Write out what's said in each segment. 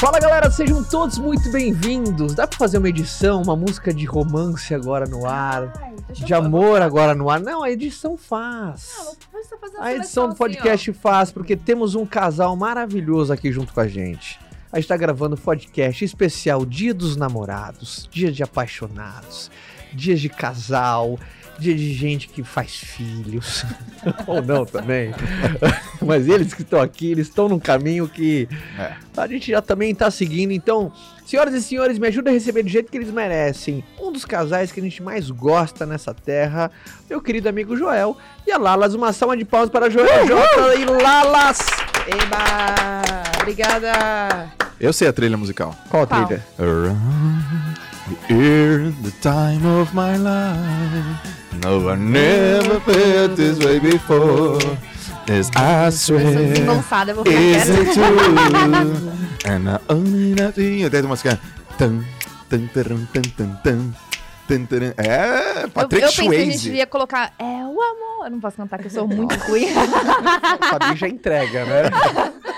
Fala galera, sejam todos muito bem-vindos. Dá pra fazer uma edição, uma música de romance agora no ar, Ai, de amor agora no ar? Não, a edição faz. Não, A edição do seleção podcast faz, porque temos um casal maravilhoso aqui junto com a gente. A gente tá gravando podcast especial Dia dos Namorados, Dia de Apaixonados, Dia de Casal, Dia de gente que faz filhos. Ou não também. Mas eles que estão aqui, eles estão num caminho que É. a gente já também tá seguindo. Então, senhoras e senhores, me ajudem a receber do jeito que eles merecem. Um dos casais que a gente mais gosta nessa terra, meu querido amigo Joel e a Lalas. Uma salva de palmas para Joel Jota e Lalas. Eba! Obrigada! Eu sei a trilha musical. Qual a Qual? trilha? Around the time of my life. No, I never felt this way before. As I Eu swear, desengonçada, eu vou ficar is it quieta. true? And I only know you. Até a música. Tan, tan, taran, tan, tan, tan. É, Eu, Patrick eu pensei que a gente Swayze. ia colocar É o amor. Eu não posso cantar, que eu sou muito ruim. O Fabinho já entrega, né?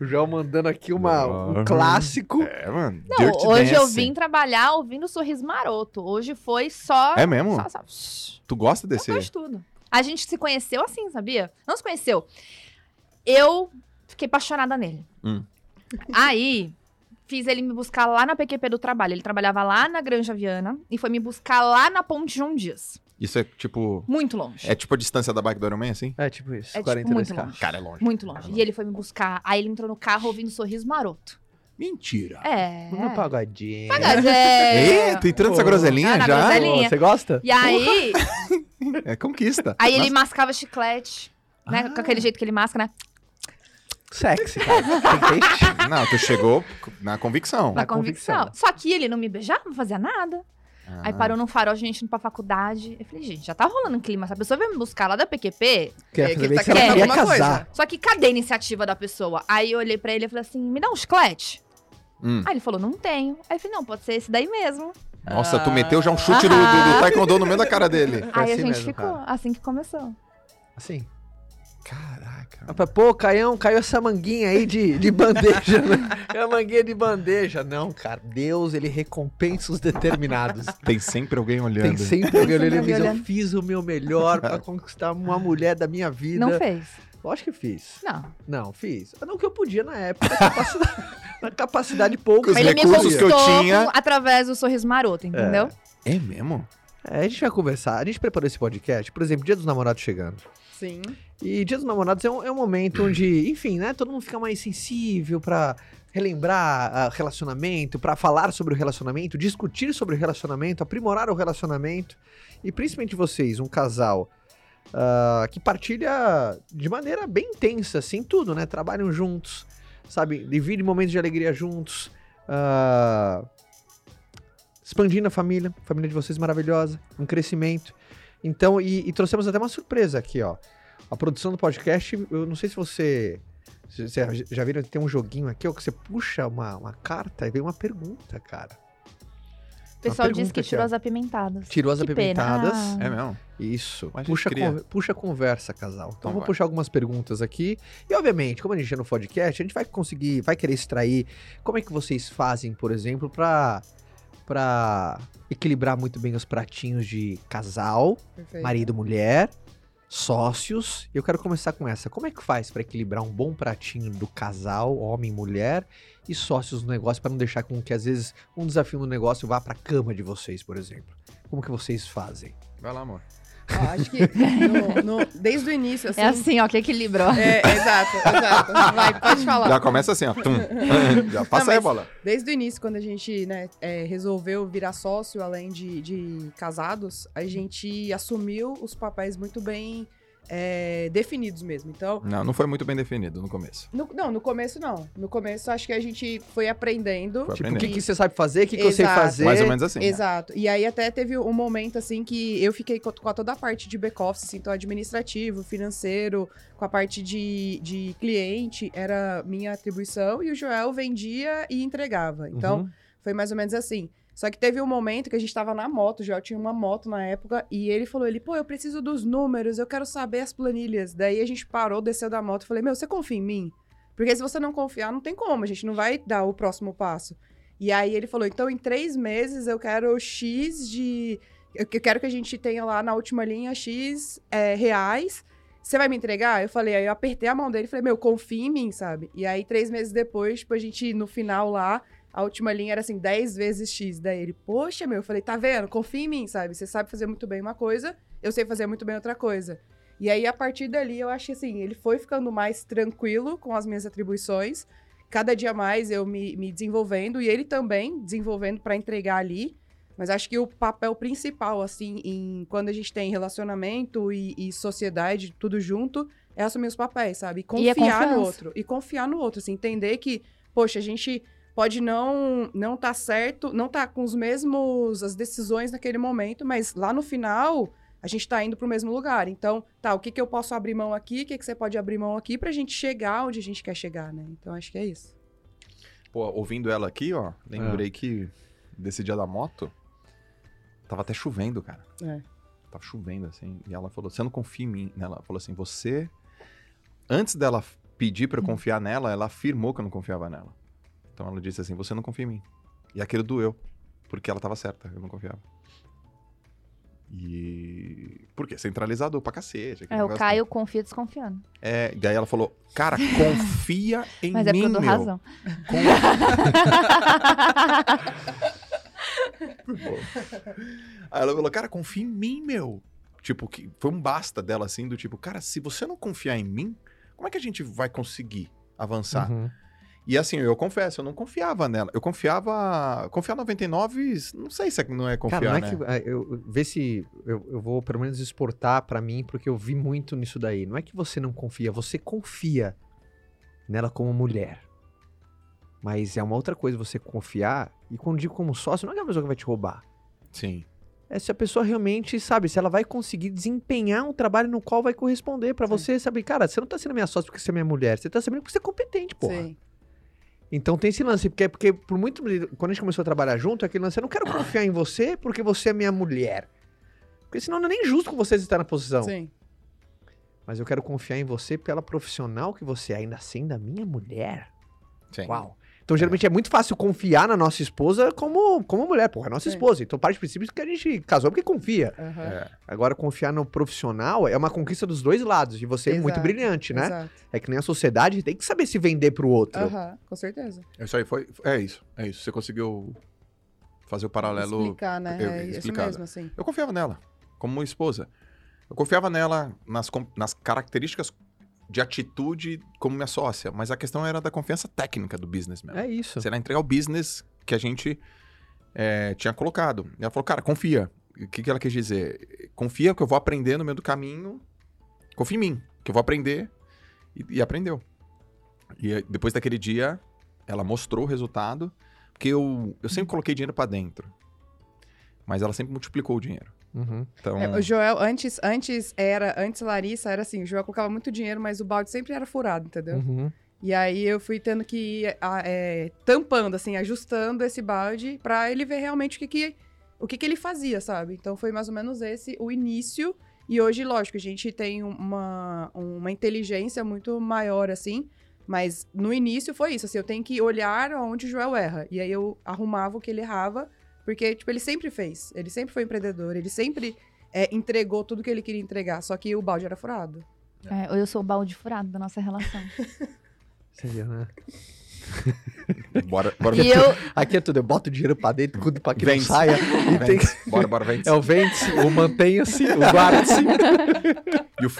O Joel mandando aqui uma, um clássico. É, mano. Não, Dirty hoje eu Dancing. vim trabalhar ouvindo Sorriso Maroto. Hoje foi só. É mesmo? Só, só. Tu gosta Eu desse? gosto de tudo. A gente se conheceu assim, sabia? Não se conheceu. Eu fiquei apaixonada nele. Hum. Aí, fiz ele me buscar lá na PQP do trabalho. Ele trabalhava lá na Granja Viana e foi me buscar lá na Ponte João Dias. Isso é tipo. Muito longe. É tipo a distância da bike do Iron Man, assim? É tipo isso, É, tipo, 42 muito k longe. Cara, é longe. Muito longe. E ele foi me buscar. Aí ele entrou no carro ouvindo Sorriso Maroto. Mentira. É. No pagodinho. Mas é. Ih, tu entrando nessa Pô. groselinha Ah, já? groselinha. Você gosta? E aí, É conquista. aí ele mascava chiclete. Né? Ah. Com aquele jeito que ele masca, né? Sexy, cara. Não, tu chegou na convicção. Na Na convicção. convicção. Só que ele não me beijava, não fazia nada. Ah. Aí parou num farol, a gente indo pra faculdade. Eu falei, gente, já tá rolando um clima. Essa pessoa veio me buscar lá da PQP. Quer É, que tá que ela querendo alguma casar. coisa. Só que cadê a iniciativa da pessoa? Aí eu olhei pra ele e falei assim: me dá um chiclete. Hum. Aí ele falou, não tenho. Aí eu falei, não, pode ser esse daí mesmo. Nossa, tu meteu já um chute do, do, do taekwondo no meio da cara dele. Foi aí a assim gente mesmo, ficou, cara. assim que começou. Assim. Caraca. Pô, Caião, caiu essa manguinha aí de, de bandeja, né? É a manguinha de bandeja. Não, cara, Deus, ele recompensa os determinados. Tem sempre alguém olhando. Tem sempre alguém olhando e alguém diz, eu fiz o meu melhor pra conquistar uma mulher da minha vida. Não fez. Lógico que fiz. Não. Não, fiz. Não que eu podia na época, na capacidade, na capacidade pouca. Os Ele me recursos que eu conquistou tinha- com- através do sorriso maroto, entendeu? É mesmo? É, a gente vai conversar. A gente preparou esse podcast, por exemplo, Dia dos Namorados chegando. Sim. E Dia dos Namorados é um, é um momento onde, enfim, né, todo mundo fica mais sensível pra relembrar ah, relacionamento, pra falar sobre o relacionamento, discutir sobre o relacionamento, aprimorar o relacionamento. E principalmente vocês, um casal ah, que partilha de maneira bem intensa, assim, tudo, né? Trabalham juntos, sabe? Dividem momentos de alegria juntos. ah, expandindo a família, a família de vocês maravilhosa, um crescimento. Então, e, e trouxemos até uma surpresa aqui, ó. A produção do podcast, eu não sei se você. se Você já viram tem um joguinho aqui, ó, que você puxa uma, uma carta e vem uma pergunta, cara. O pessoal pergunta que aqui, tirou ó. as apimentadas. Tirou as Que pena. apimentadas. Ah. É mesmo? Isso. Mas Puxa, conver- puxa conversa, casal. Então, Então vou vai. puxar algumas perguntas aqui. E, obviamente, como a gente é no podcast, a gente vai conseguir, vai querer extrair como é que vocês fazem, por exemplo, pra, pra equilibrar muito bem os pratinhos de casal, Perfeito. marido, mulher, sócios. E eu quero começar com essa. Como é que faz pra equilibrar um bom pratinho do casal, homem, mulher, e sócios no negócio, pra não deixar com que, às vezes, um desafio no negócio vá pra cama de vocês, por exemplo? Como que vocês fazem? Vai lá, amor. Acho que no- no- desde o início, assim. É assim, ó, que equilibrou. É, exato, exato. Vai, pode falar. Já começa assim, ó. Tum. Já passa Não, aí a bola. Desde o início, quando a gente né, é, resolveu virar sócio, além de, de casados, a gente assumiu os papéis muito bem é, definidos mesmo. Então, Não, não foi muito bem definido no começo. no- não, no começo não. No começo acho que a gente foi aprendendo. Foi Tipo, o aprendendo. que, que você sabe fazer, o que, que eu sei fazer. Mais ou menos assim. Exato. E aí até teve um momento assim que eu fiquei com, com toda a parte de back-office, assim, então administrativo, financeiro, com a parte de, de cliente, era minha atribuição, e o Joel vendia e entregava. Então, Uhum. foi mais ou menos assim. Só que teve um momento que a gente tava na moto, Joel tinha uma moto na época, e ele falou, ele, pô, eu preciso dos números, eu quero saber as planilhas. Daí a gente parou, desceu da moto, e falei, meu, você confia em mim? Porque se você não confiar, não tem como, a gente não vai dar o próximo passo. E aí ele falou: então em três meses eu quero X de. Eu quero que a gente tenha lá na última linha X é, reais. Você vai me entregar? Eu falei, aí eu apertei a mão dele e falei, meu, confia em mim, sabe? E aí, três meses depois, tipo, a gente, no final lá, a última linha era assim, 10 vezes X. Daí ele, poxa, meu, eu falei, tá vendo? Confia em mim, sabe? Você sabe fazer muito bem uma coisa, eu sei fazer muito bem outra coisa. E aí, a partir dali, eu acho que assim, ele foi ficando mais tranquilo com as minhas atribuições. Cada dia mais eu me, me desenvolvendo e ele também desenvolvendo para entregar ali. Mas acho que o papel principal, assim, em quando a gente tem relacionamento e, e sociedade, tudo junto, é assumir os papéis, sabe? E E confiar no confiança. outro. E confiar no outro, assim, entender que, poxa, a gente pode não não tá certo, não tá com os mesmos as decisões naquele momento, mas lá no final a gente tá indo pro mesmo lugar. Então, tá, o que que eu posso abrir mão aqui? O que que você pode abrir mão aqui pra gente chegar onde a gente quer chegar, né? Então, acho que é isso. Pô, ouvindo ela aqui, ó, lembrei que desse dia da moto, tava até chovendo, cara. É. Tava chovendo, assim. E ela falou: Você não confia em mim? Ela falou assim: Você. Antes dela pedir pra eu confiar nela, ela afirmou que eu não confiava nela. Então ela disse assim: Você não confia em mim. E aquilo doeu. Porque ela tava certa, eu não confiava. E. Por quê? Centralizador pra cacete. É, o Caio confia desconfiando. É, e daí ela falou, cara, confia em Mas é mim, porque eu dou meu. razão. Aí ela falou, cara, confia em mim, meu. Tipo, que foi um basta dela, assim, do tipo, cara, se você não confiar em mim, como é que a gente vai conseguir avançar? Uhum. E assim, eu confesso, eu não confiava nela. Eu confiava. Confiar 99, não sei se é- não é confiar, Cara, não é né? que. Eu, vê se eu, eu vou pelo menos exportar pra mim, porque eu vi muito nisso daí. Não é que você não confia, você confia nela como mulher. Mas é uma outra coisa você confiar, e quando digo como sócio, não é a pessoa que vai te roubar. Sim. É se a pessoa realmente, sabe, se ela vai conseguir desempenhar um trabalho no qual vai corresponder pra Sim. você, sabe, cara, você não tá sendo minha sócia porque você é minha mulher, você tá sabendo porque você é competente, porra. Sim. Então tem esse lance, porque, porque por muito. Quando a gente começou a trabalhar junto, é aquele lance, eu não quero confiar em você porque você é minha mulher. Porque senão não é nem justo com vocês estar na posição. Sim. Mas eu quero confiar em você pela profissional que você é, ainda sendo a minha mulher. Sim. Uau. Então, geralmente é muito fácil confiar na nossa esposa como, como mulher, porra, é nossa Sim. esposa. Então, parte do princípio que a gente casou porque confia. Aham. É. Agora, confiar no profissional é uma conquista dos dois lados. E você é muito Exato, brilhante, né? Exato. É que nem a sociedade tem que saber se vender pro outro. Aham, com certeza. Isso aí foi. É isso. É isso. Você conseguiu fazer o paralelo. Explicar, né? eu- é isso explicado. mesmo, assim. Eu confiava nela, como esposa. Eu confiava nela nas, nas características de atitude como minha sócia, mas a questão era da confiança técnica do business mesmo. É isso. Era entregar o business que a gente é, tinha colocado. E ela falou, cara, confia. O que, que ela quis dizer? Confia que eu vou aprender no meio do caminho. Confia em mim, que eu vou aprender. E, e aprendeu. E depois daquele dia, ela mostrou o resultado, porque eu, eu sempre coloquei dinheiro pra dentro. Mas ela sempre multiplicou o dinheiro. Uhum. Então, É, o Joel, antes, antes era, antes Larissa, era assim, o Joel colocava muito dinheiro, mas o balde sempre era furado, entendeu? Uhum. E aí eu fui tendo que ir a- é, tampando, assim, ajustando esse balde pra ele ver realmente o que que, o que que ele fazia, sabe? Então foi mais ou menos esse o início. E hoje, lógico, a gente tem uma, uma inteligência muito maior, assim. Mas no início foi isso, assim, eu tenho que olhar onde o Joel erra. E aí eu arrumava o que ele errava, porque, tipo, ele sempre fez. Ele sempre foi empreendedor, ele sempre é, entregou tudo que ele queria entregar, só que o balde era furado. É, eu sou o balde furado da nossa relação. Você viu, né? bora, bora, e eu, Aqui é tudo, eu boto dinheiro pra dentro, tudo pra que não Vende. saia. E tem... Bora, bora, vende. É o vende-se, o mantenha-se, o guarde-se. E o.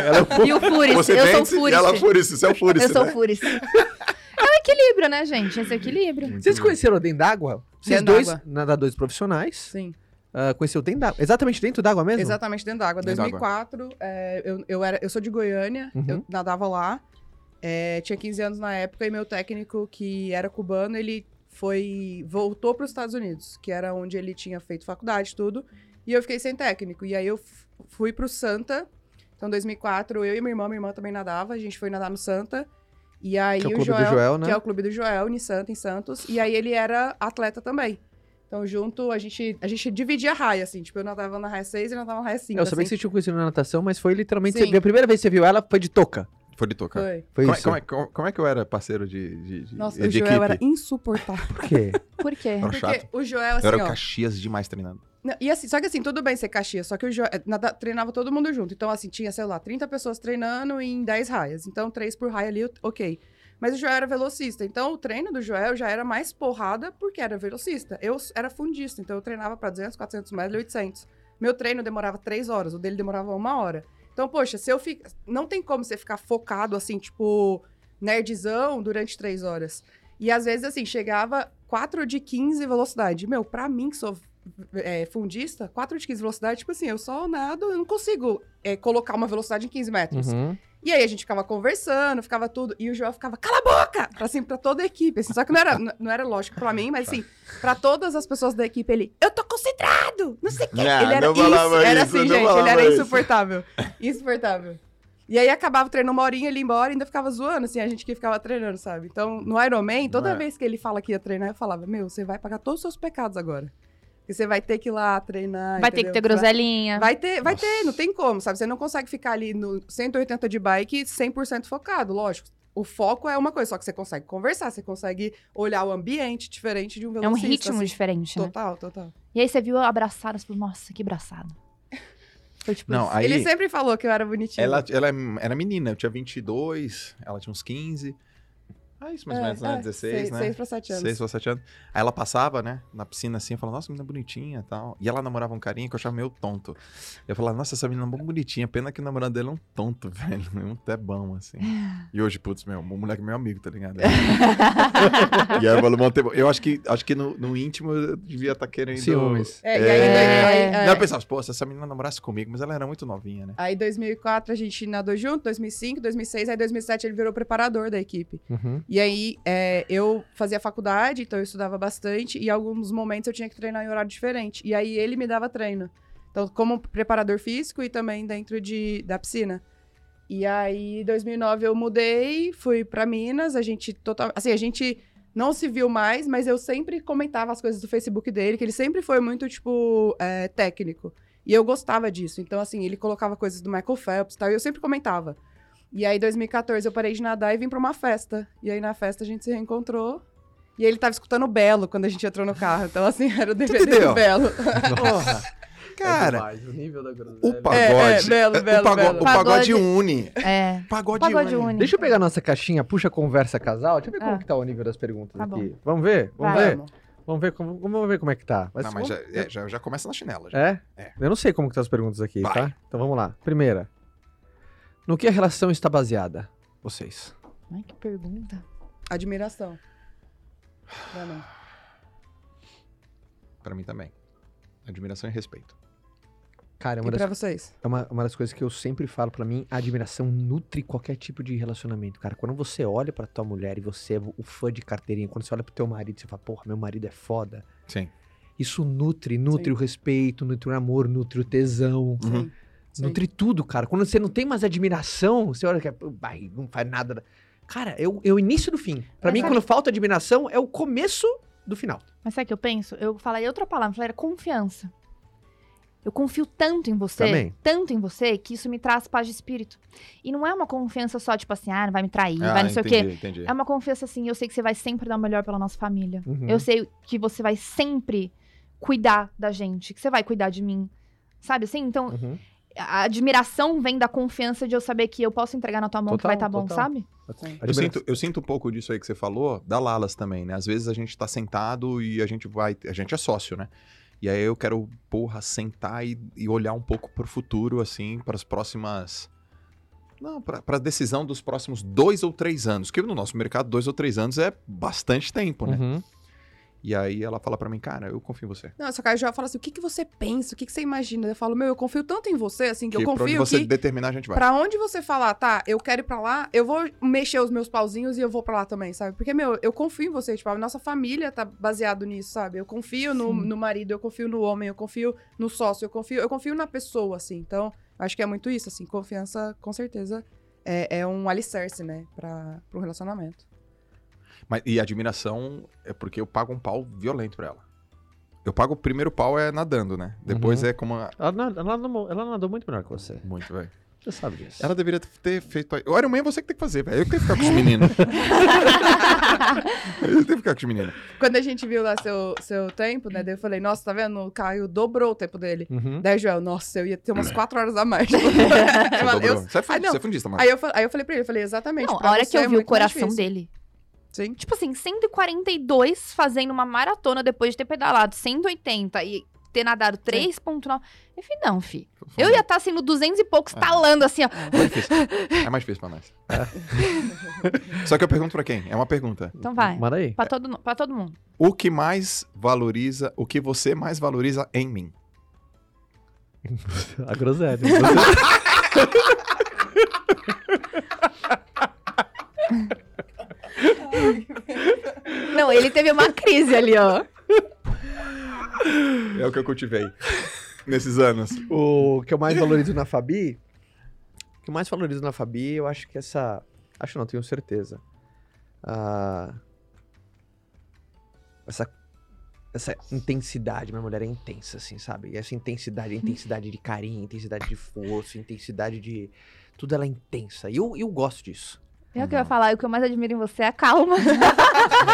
Ela é o e o Você eu sou vende e ela. Furice. Você é o Furice, Eu sou né? Furice. É o equilíbrio, né, gente? Esse é o equilíbrio. Muito Vocês bom. conheceram dentro d'água? Vocês dois, nadadores profissionais, Sim. ah, conheceu dentro d'água. Exatamente dentro d'água mesmo? Exatamente dentro d'água. Dentro d'água. 2004, é, eu, eu, era, eu sou de Goiânia, Uhum. eu nadava lá. é, tinha 15 anos na época e meu técnico, que era cubano, ele foi voltou para os Estados Unidos, que era onde ele tinha feito faculdade e tudo. E eu fiquei sem técnico. E aí eu fui pro Santa. Então, em 2004, eu e minha irmã, minha irmã também nadava, a gente foi nadar no Santa. E aí Que é o o clube do Joel, Joel, né? que é o clube do Joel, em Santa, em Santos. E aí ele era atleta também. Então, junto, a gente, a gente dividia a raia, assim. Tipo, eu nadava na raia 6 e ele nadava na raia 5. eu sabia que assim. vocês tinham conhecido na natação, mas foi literalmente. Sim. Você, a primeira vez que você viu ela foi de touca. Foi de tocar. Foi. Foi Como, é- isso. como é, como- como é que eu era parceiro de, de, de, Nossa, de o Joel equipe? era insuportável. Por quê? Por quê? Era Porque chato. o Joel, assim, eu era o Caxias demais treinando. E assim, só que assim, tudo bem ser Caxias, só que o Joel, nada- treinava todo mundo junto. Então, assim, tinha, sei lá, 30 pessoas treinando em 10 raias. Então, 3 por raia ali, ok. Mas o Joel era velocista. Então, o treino do Joel já era mais porrada porque era velocista. Eu era fundista, então eu treinava pra 200, 400 metros e 800. Meu treino demorava 3 horas, o dele demorava uma hora. Então, poxa, se eu fico. Não tem como você ficar focado, assim, tipo, nerdzão durante 3 horas. E às vezes, assim, chegava 4 de 15 velocidade. Meu, pra mim que sou é, fundista, 4 de 15 velocidade, tipo assim, eu só nado, eu não consigo é, colocar uma velocidade em 15 metros. Uhum. E aí a gente ficava conversando, ficava tudo, e o Joel ficava, cala a boca! Assim, pra toda a equipe, assim, só que não era, não era lógico pra mim, mas assim, pra todas as pessoas da equipe, ele, eu tô concentrado, não sei o quê. Não, ele era isso, era isso, assim, não gente, ele era isso. insuportável, insuportável. E aí acabava o treino uma horinha, ele ia embora e ainda ficava zoando, assim, a gente que ficava treinando, sabe? Então, no Ironman, toda É. vez que ele fala que ia treinar, eu falava, meu, você vai pagar todos os seus pecados agora. Porque você vai ter que ir lá treinar, Vai ter que entendeu? ter groselinha. Vai ter, vai Nossa. ter, não tem como, sabe? Você não consegue ficar ali no 180 de bike 100% focado, lógico. O foco é uma coisa, só que você consegue conversar, você consegue olhar o ambiente diferente de um É um velocista. ritmo assim. diferente, né? Total, total. E aí você viu abraçado, você falou, nossa, que abraçado. Foi tipo Não, isso. aí Ele sempre falou que eu era bonitinho. ela, ela era menina, eu tinha 22, ela tinha uns 15. Ah, isso mais ou menos, né? 16, né? 6 pra 7 anos. 6 ou 7 anos. Aí ela passava, né, na piscina assim, eu falava, nossa, menina bonitinha e tal. E ela namorava um carinha que eu achava meio tonto. Eu falava, nossa, essa menina é muito bonitinha, pena que o namorado dele é um tonto, velho. É bom, assim. E hoje, putz, meu, um moleque é meu amigo, tá ligado? e aí eu falo, "Bom, tempo." eu acho que, acho que no, no íntimo eu devia estar querendo. Ciúmes. É, e aí, É. aí, aí, Não, eu pensava, pô, se essa menina namorasse comigo, mas ela era muito novinha, né? aí 2004 a gente nadou junto, 2005, 2006, aí 2007 ele virou preparador da equipe. Uhum. E aí, é, eu fazia faculdade, então eu estudava bastante, e alguns momentos eu tinha que treinar em horário diferente. E aí ele me dava treino. Então, como preparador físico e também dentro de, da piscina. E aí, em 2009 eu mudei, fui pra Minas, a gente total, assim, a gente não se viu mais, mas eu sempre comentava as coisas do Facebook dele, que ele sempre foi muito, tipo, é, técnico. E eu gostava disso. Então, assim, ele colocava coisas do Michael Phelps e tal, e eu sempre comentava. E aí, em 2014, eu parei de nadar e vim pra uma festa. E aí, na festa, a gente se reencontrou. E ele tava escutando o Belo quando a gente entrou no carro. Então, assim, era o DVD do Belo. Porra. Cara, demais, o nível da groselha. o pagode. É, é, belo, o belo, pagode, belo. o pagode Pagode- une. É. Pagode, Pagode une. une. Deixa eu pegar nossa caixinha, puxa conversa casal. Deixa eu ver como Ah. que tá o nível das perguntas Tá aqui. Vamos ver? Vamos Vai. ver? Vamos ver como, vamos ver como é que tá. Mas Não, mas já, vamos- é, já, já começa na chinela. Já. É? É. Eu não sei como que tá as perguntas aqui, Vai. tá? Então vamos lá. Primeira. No que a relação está baseada? Vocês. Ai, que pergunta. Admiração. Pra mim. Pra mim também. Admiração e respeito. Cara, é uma, E das, pra vocês? é uma, uma das coisas que eu sempre falo pra mim, a admiração nutre qualquer tipo de relacionamento, cara. Quando você olha pra tua mulher e você é o fã de carteirinha, quando você olha pro teu marido e você fala, porra, meu marido é foda. Sim. Isso nutre, nutre Sim. o respeito, nutre o amor, nutre o tesão. Uhum. Sim. Sim. Nutre tudo, cara. Quando você não tem mais admiração, você olha que é, não faz nada. da- Cara, é o, é o início do fim. Pra É, mim, sabe- quando falta admiração, é o começo do final. Mas sabe o que eu penso? Eu falei outra palavra, eu falei, era confiança. Eu confio tanto em você, Também. tanto em você, que isso me traz paz de espírito. E não é uma confiança só, tipo assim, ah, não vai me trair, Ah, vai não sei o quê. entendi, entendi. É uma confiança assim, eu sei que você vai sempre dar o melhor pela nossa família. Uhum. Eu sei que você vai sempre cuidar da gente, que você vai cuidar de mim. Sabe assim? Então, Uhum. A admiração vem da confiança de eu saber que eu posso entregar na tua mão que Total, vai estar bom, total. sabe? Eu Admiração. sinto, eu sinto um pouco disso aí que você falou, da Lalas também, né? Às vezes a gente tá sentado e a gente vai. A gente é sócio, né? E aí eu quero, porra, sentar e, e olhar um pouco pro futuro, assim, para as próximas. Não, pra, pra decisão dos próximos dois ou três anos. Porque no nosso mercado, dois ou três anos é bastante tempo, né? Uhum. E aí ela fala pra mim, cara, eu confio em você. Não, só que aí o Joel fala assim, o que, que você pensa? O que, que você imagina? Eu falo, meu, eu confio tanto em você, assim, que, Que eu pra onde confio você que determinar, a gente vai. pra onde você falar, tá, eu quero ir pra lá, eu vou mexer os meus pauzinhos e eu vou pra lá também, sabe? Porque, meu, eu confio em você, tipo, a nossa família tá baseado nisso, sabe? Eu confio no, no marido, eu confio no homem, eu confio no sócio, eu confio, eu confio na pessoa, assim. Então, acho que é muito isso, assim, confiança, com certeza, é, é um alicerce, né, pra, pro relacionamento. Mas, e admiração é porque eu pago um pau violento pra ela. Eu pago o primeiro pau é nadando, né? Depois Uhum. é como. a- Ela, na- ela, nadou- ela nadou muito melhor que você. Muito, velho. Você sabe disso. Ela deveria ter feito. O Iron Man é você que tem que fazer, velho. Eu que tenho que ficar com os meninos. eu tenho que ficar com os meninos. Quando a gente viu lá seu, seu tempo, né? Daí eu falei, nossa, tá vendo? O Caio dobrou o tempo dele. Uhum. Daí, Joel, nossa, eu ia ter umas quatro horas a mais. Você Eu- dobrou. eu- Você é Ah, fun- não. você é fundista, mano. Aí eu, aí eu falei pra ele, eu falei, exatamente. Não, a hora que eu é vi o muito mais coração dele. Sim. Tipo assim, 142 fazendo uma maratona depois de ter pedalado 180 e ter nadado 3.9. Eu falei, não, fi. Eu ia estar assim no 200 e poucos, É. talando assim, ó. Mais difícil. É mais difícil pra nós. Só que eu pergunto pra quem? É uma pergunta. Então vai. Manda aí. Pra todo, pra todo mundo. O que mais valoriza, o que você mais valoriza em mim? A groselha. Não, ele teve uma crise ali, ó. É o que eu cultivei nesses anos. o que eu mais valorizo na Fabi. O que eu mais valorizo na Fabi, eu acho que essa. Acho não, tenho certeza. Ah, essa. Essa intensidade, minha mulher é intensa, assim, sabe? E essa intensidade, intensidade de carinho, intensidade de força, intensidade de. Tudo ela é intensa. E eu, eu gosto disso. É o que eu ia falar, o que eu mais admiro em você é a calma.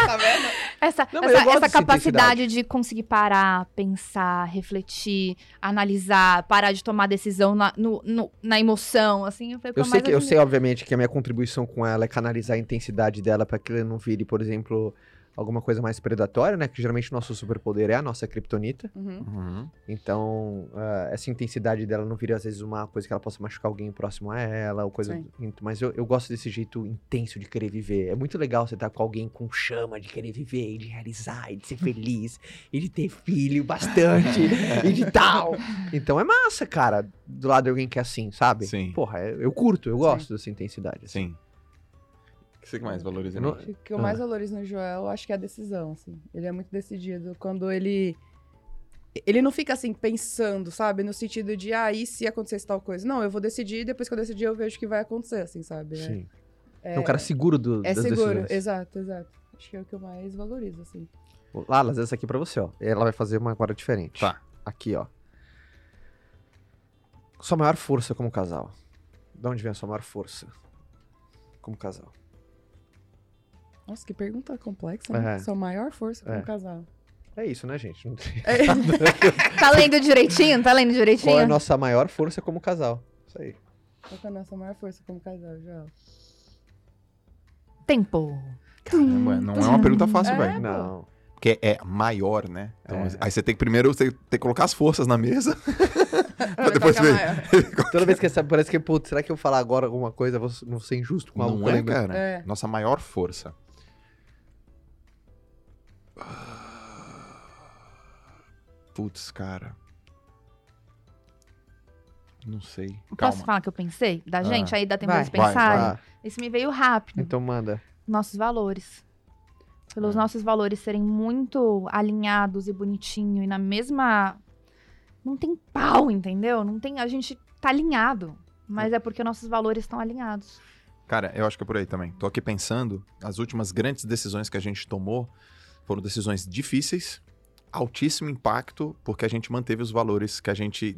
Tá vendo? Essa, Não, essa, essa dessa capacidade de conseguir parar, pensar, refletir, analisar, parar de tomar decisão na, no- no- na emoção, assim, eu, Eu sei, que, eu sei, obviamente, que a minha contribuição com ela é canalizar a intensidade dela para que ela não vire, por exemplo, alguma coisa mais predatória, né? Que geralmente o nosso superpoder é a nossa kriptonita. Uhum. Uhum. Então, ah, essa intensidade dela não vira, às vezes, uma coisa que ela possa machucar alguém próximo a ela, ou coisa. Sim. Mas eu, eu gosto desse jeito intenso de querer viver. É muito legal você estar com alguém com chama de querer viver, e de realizar, e de ser feliz, e de ter filho bastante, e de tal. Então é massa, cara, do lado de alguém que é assim, sabe? Sim. Porra, é- eu curto, eu gosto dessa intensidade. assim. Sim. O que você que mais valoriza não- O que eu Ah. mais valorizo no Joel, acho que é a decisão, assim. Ele é muito decidido. Quando ele. Ele não fica assim pensando, sabe? No sentido de, ah, e se acontecesse tal coisa? Não, eu vou decidir, depois que eu decidir, eu vejo o que vai acontecer, assim, sabe? É- Sim. É, É um cara seguro do, é das seguro, decisões. exato, exato. Acho que é o que eu mais valorizo, assim. Lalas, essa aqui é pra você, ó. Ela vai fazer uma agora diferente. Tá. Aqui, ó. Sua maior força como casal. De onde vem a sua maior força como casal? Nossa, que pergunta complexa, né? É. Sua maior força como É. casal. É isso, né, gente? Não tem- É. Tá lendo direitinho? Tá lendo Qual é a direitinho? nossa maior força como casal? Isso aí. Qual é a nossa maior força como casal, Joel? Tempo. Caramba, não é uma pergunta fácil, É, velho. Não. Porque é maior, né? Então, É. Aí você tem que primeiro você tem que colocar as forças na mesa. Pra depois é a ver. Toda vez que você parece que, putz, será que eu falar agora alguma coisa, eu vou não ser injusto com algo Não é, cara? É. Nossa maior força. Putz, cara. Não sei. Posso Calma. falar que eu pensei? Da Ah. gente? Aí dá tempo Vai. de Vai, pensar? Ah, Esse me veio rápido. então manda. Nossos valores. Pelos É. nossos valores serem muito alinhados e bonitinho e na mesma. Não tem pau, entendeu? Não tem. A gente tá alinhado. Mas é porque nossos valores estão alinhados. Cara, eu acho que é por aí também. Tô aqui pensando, as últimas grandes decisões que a gente tomou foram decisões difíceis, altíssimo impacto, porque a gente manteve os valores que a gente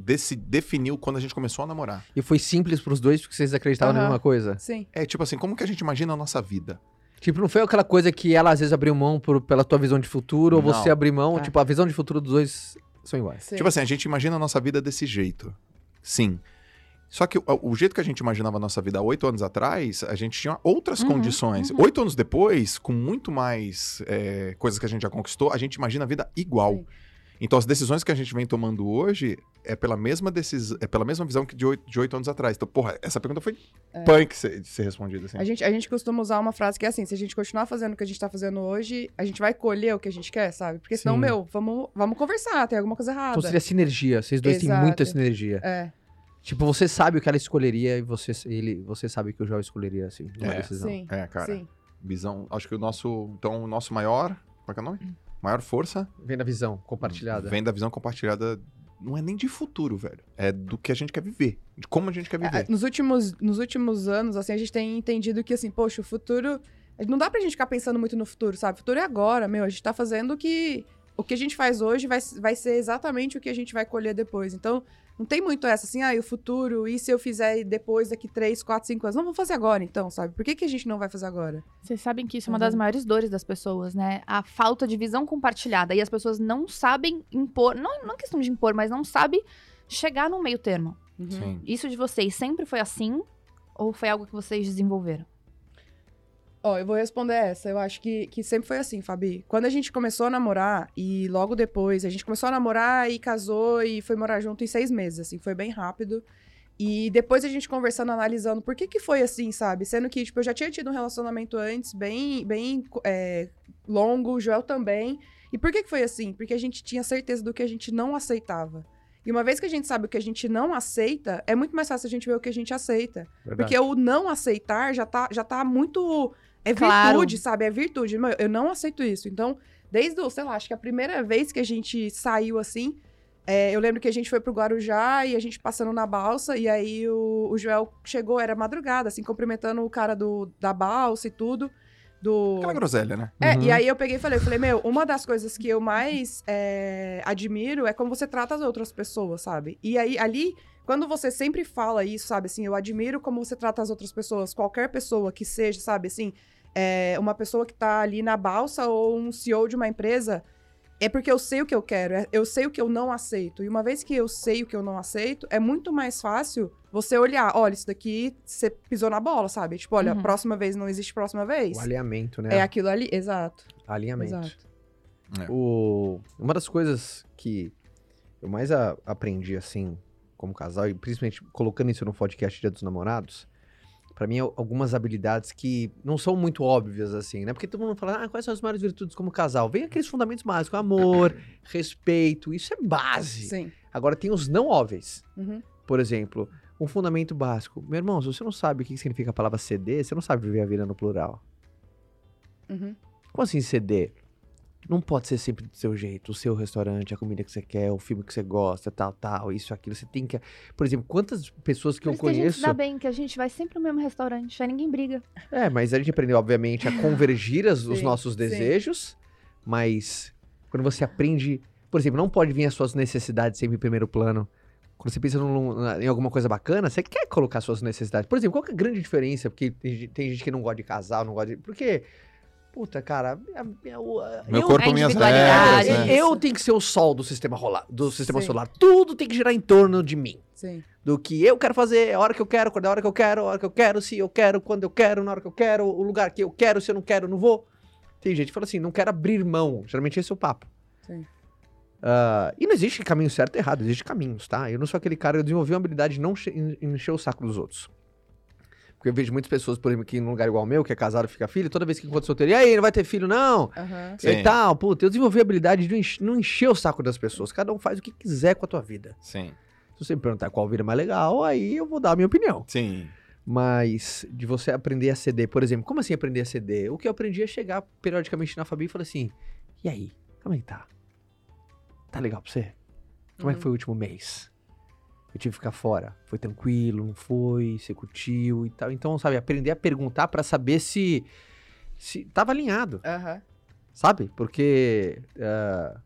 definiu quando a gente começou a namorar. E foi simples pros dois porque vocês acreditavam na Aham. mesma coisa? Sim. É tipo assim, como que a gente imagina a nossa vida? Tipo, não foi aquela coisa que ela às vezes abriu mão por- pela tua visão de futuro, ou Não. você abriu mão, É. tipo, a visão de futuro dos dois são iguais. sim. Tipo assim, a gente imagina a nossa vida desse jeito. Sim. Só que o, o jeito que a gente imaginava a nossa vida há oito anos atrás, a gente tinha outras Uhum, condições. Oito anos depois, com muito mais é, coisas que a gente já conquistou, a gente imagina a vida igual. Sim. Então as decisões que a gente vem tomando hoje é pela mesma decisão, é pela mesma visão que de oito, de oito anos atrás. Então, porra, essa pergunta foi É. punk ser- de ser respondida assim. A gente, a gente costuma usar uma frase que é assim: se a gente continuar fazendo o que a gente tá fazendo hoje, a gente vai colher o que a gente quer, sabe? Porque senão, Sim. meu, vamos, vamos conversar, tem alguma coisa errada. Então seria sinergia, vocês dois têm Exato. muita sinergia. É, Tipo, você sabe o que ela escolheria e você, ele, você sabe o que o Joel escolheria, assim, numa É, decisão. sim. É, cara. Sim. Visão. Acho que o nosso. Então, o nosso maior. Qual que é o nome? Maior força Vem da visão compartilhada. Vem da visão compartilhada. Não é nem de futuro, velho. É do que a gente quer viver. De como a gente quer É, viver. nos, últimos, nos últimos anos, assim, a gente tem entendido que, assim, poxa, o futuro. Não dá pra gente ficar pensando muito no futuro, sabe? O futuro é agora, meu. A gente tá fazendo o que. O que a gente faz hoje vai, vai ser exatamente o que a gente vai colher depois. Então, Não tem muito essa, assim, ah, e o futuro, e se eu fizer depois, daqui 3, 4, 5 anos? Não, vamos fazer agora, então, sabe? Por que, que a gente não vai fazer agora? Vocês sabem que isso é uma das maiores dores das pessoas, né? A falta de visão compartilhada. E as pessoas não sabem impor, não, não questão de impor, mas não sabem chegar no meio termo. Uhum. Sim. Isso de vocês sempre foi assim? Ou foi algo que vocês desenvolveram? Ó, eu vou responder essa. Eu acho que, que sempre foi assim, Fabi. Quando a gente começou a namorar, e logo depois, a gente começou a namorar e casou e foi morar junto em seis meses, assim, foi bem rápido. E depois a gente conversando, analisando por que que foi assim, sabe? Sendo que, tipo, eu já tinha tido um relacionamento antes, bem, bem é, longo, o Joel também. E por que que foi assim? Porque a gente tinha certeza do que a gente não aceitava. E uma vez que a gente sabe o que a gente não aceita, é muito mais fácil a gente ver o que a gente aceita. Porque o não aceitar já tá, já tá muito. É Claro. virtude, sabe? É virtude. Meu, Eu não aceito isso. Então, desde o, sei lá, acho que a primeira vez que a gente saiu assim, é, eu lembro que a gente foi pro Guarujá e a gente passando na balsa, e aí o, o Joel chegou, era madrugada, assim, cumprimentando o cara do, da balsa e tudo. Do... Aquela groselha, né? É, Uhum. e aí eu peguei e falei, eu falei, meu, uma das coisas que eu mais é, admiro é como você trata as outras pessoas, sabe? E aí, ali, quando você sempre fala isso, sabe, assim, eu admiro como você trata as outras pessoas, qualquer pessoa que seja, sabe, assim, é, uma pessoa que tá ali na balsa ou um CEO de uma empresa, é porque eu sei o que eu quero, é- eu sei o que eu não aceito. E uma vez que eu sei o que eu não aceito, é muito mais fácil você olhar, olha, isso daqui você pisou na bola, sabe? Tipo, olha, Uhum. próxima vez não existe próxima vez. O alinhamento, né? É aquilo ali, exato. Alinhamento. Exato. O... Uma das coisas que eu mais a- aprendi, assim, como casal, e principalmente colocando isso no podcast Dia dos Namorados, pra mim, algumas habilidades que não são muito óbvias, assim, né? Porque todo mundo fala, ah, quais são as maiores virtudes como casal? Vem aqueles fundamentos básicos, amor, respeito, isso é base. Sim. Agora tem os não óbvios. Uhum. Por exemplo, um fundamento básico. Meu irmão, se você não sabe o que significa a palavra CD, você não sabe viver a vida no plural. Uhum. Como assim CD? Não pode ser sempre do seu jeito, o seu restaurante, a comida que você quer, o filme que você gosta, tal, tal, isso, aquilo. Você tem que. Por exemplo, quantas pessoas que Por eu isso que a gente conheço. dá bem, que a gente vai sempre no mesmo restaurante, aí ninguém briga. É, mas a gente aprendeu, obviamente, a convergir as- os Sim, nossos sim. desejos, mas quando você aprende. Por exemplo, não pode vir as suas necessidades sempre em primeiro plano. Quando você pensa num- em alguma coisa bacana, você quer colocar suas necessidades. Por exemplo, qual é a grande diferença? Porque tem, tem gente que não gosta de casal, não gosta de. Porque. Puta, cara, a- a- o- a- Meu eu- corpo, minhas regras, né? eu tenho que ser o sol do sistema rolar, do sistema Sim. solar. Tudo tem que girar em torno de mim. Sim. Do que eu quero fazer, a hora que eu quero, quando é a hora que eu quero, a hora que eu quero, se eu quero, quando eu quero, na hora que eu quero, o lugar que eu quero, se eu não quero, não vou. Tem gente que fala assim, não quero abrir mão. Geralmente esse é o papo. Sim. Ah, e não existe caminho certo e errado, existe caminhos, tá? Eu não sou aquele cara, eu desenvolvi uma habilidade de não che- en- encher o saco dos outros. Porque eu vejo muitas pessoas, por exemplo, que num lugar igual o meu, que é casado fica filho, toda vez que encontra solteiro, e aí, não vai ter filho, não? Aham. Sim. E tal, puta, eu desenvolvi a habilidade de não enche- não encher o saco das pessoas. Cada um faz o que quiser com a tua vida. Sim. Se você me perguntar qual vida é mais legal, aí eu vou dar a minha opinião. Sim. Mas de você aprender a ceder, por exemplo, como assim aprender a ceder? O que eu aprendi é chegar periodicamente na Fabi e falar assim: e aí, como é que tá? Tá legal pra você? Como é que Uhum. foi o último mês? Eu tive que ficar fora. Foi tranquilo, não foi? Você curtiu e tal. Então, sabe, aprender a perguntar pra saber se, se tava alinhado, Aham. sabe? Porque ah,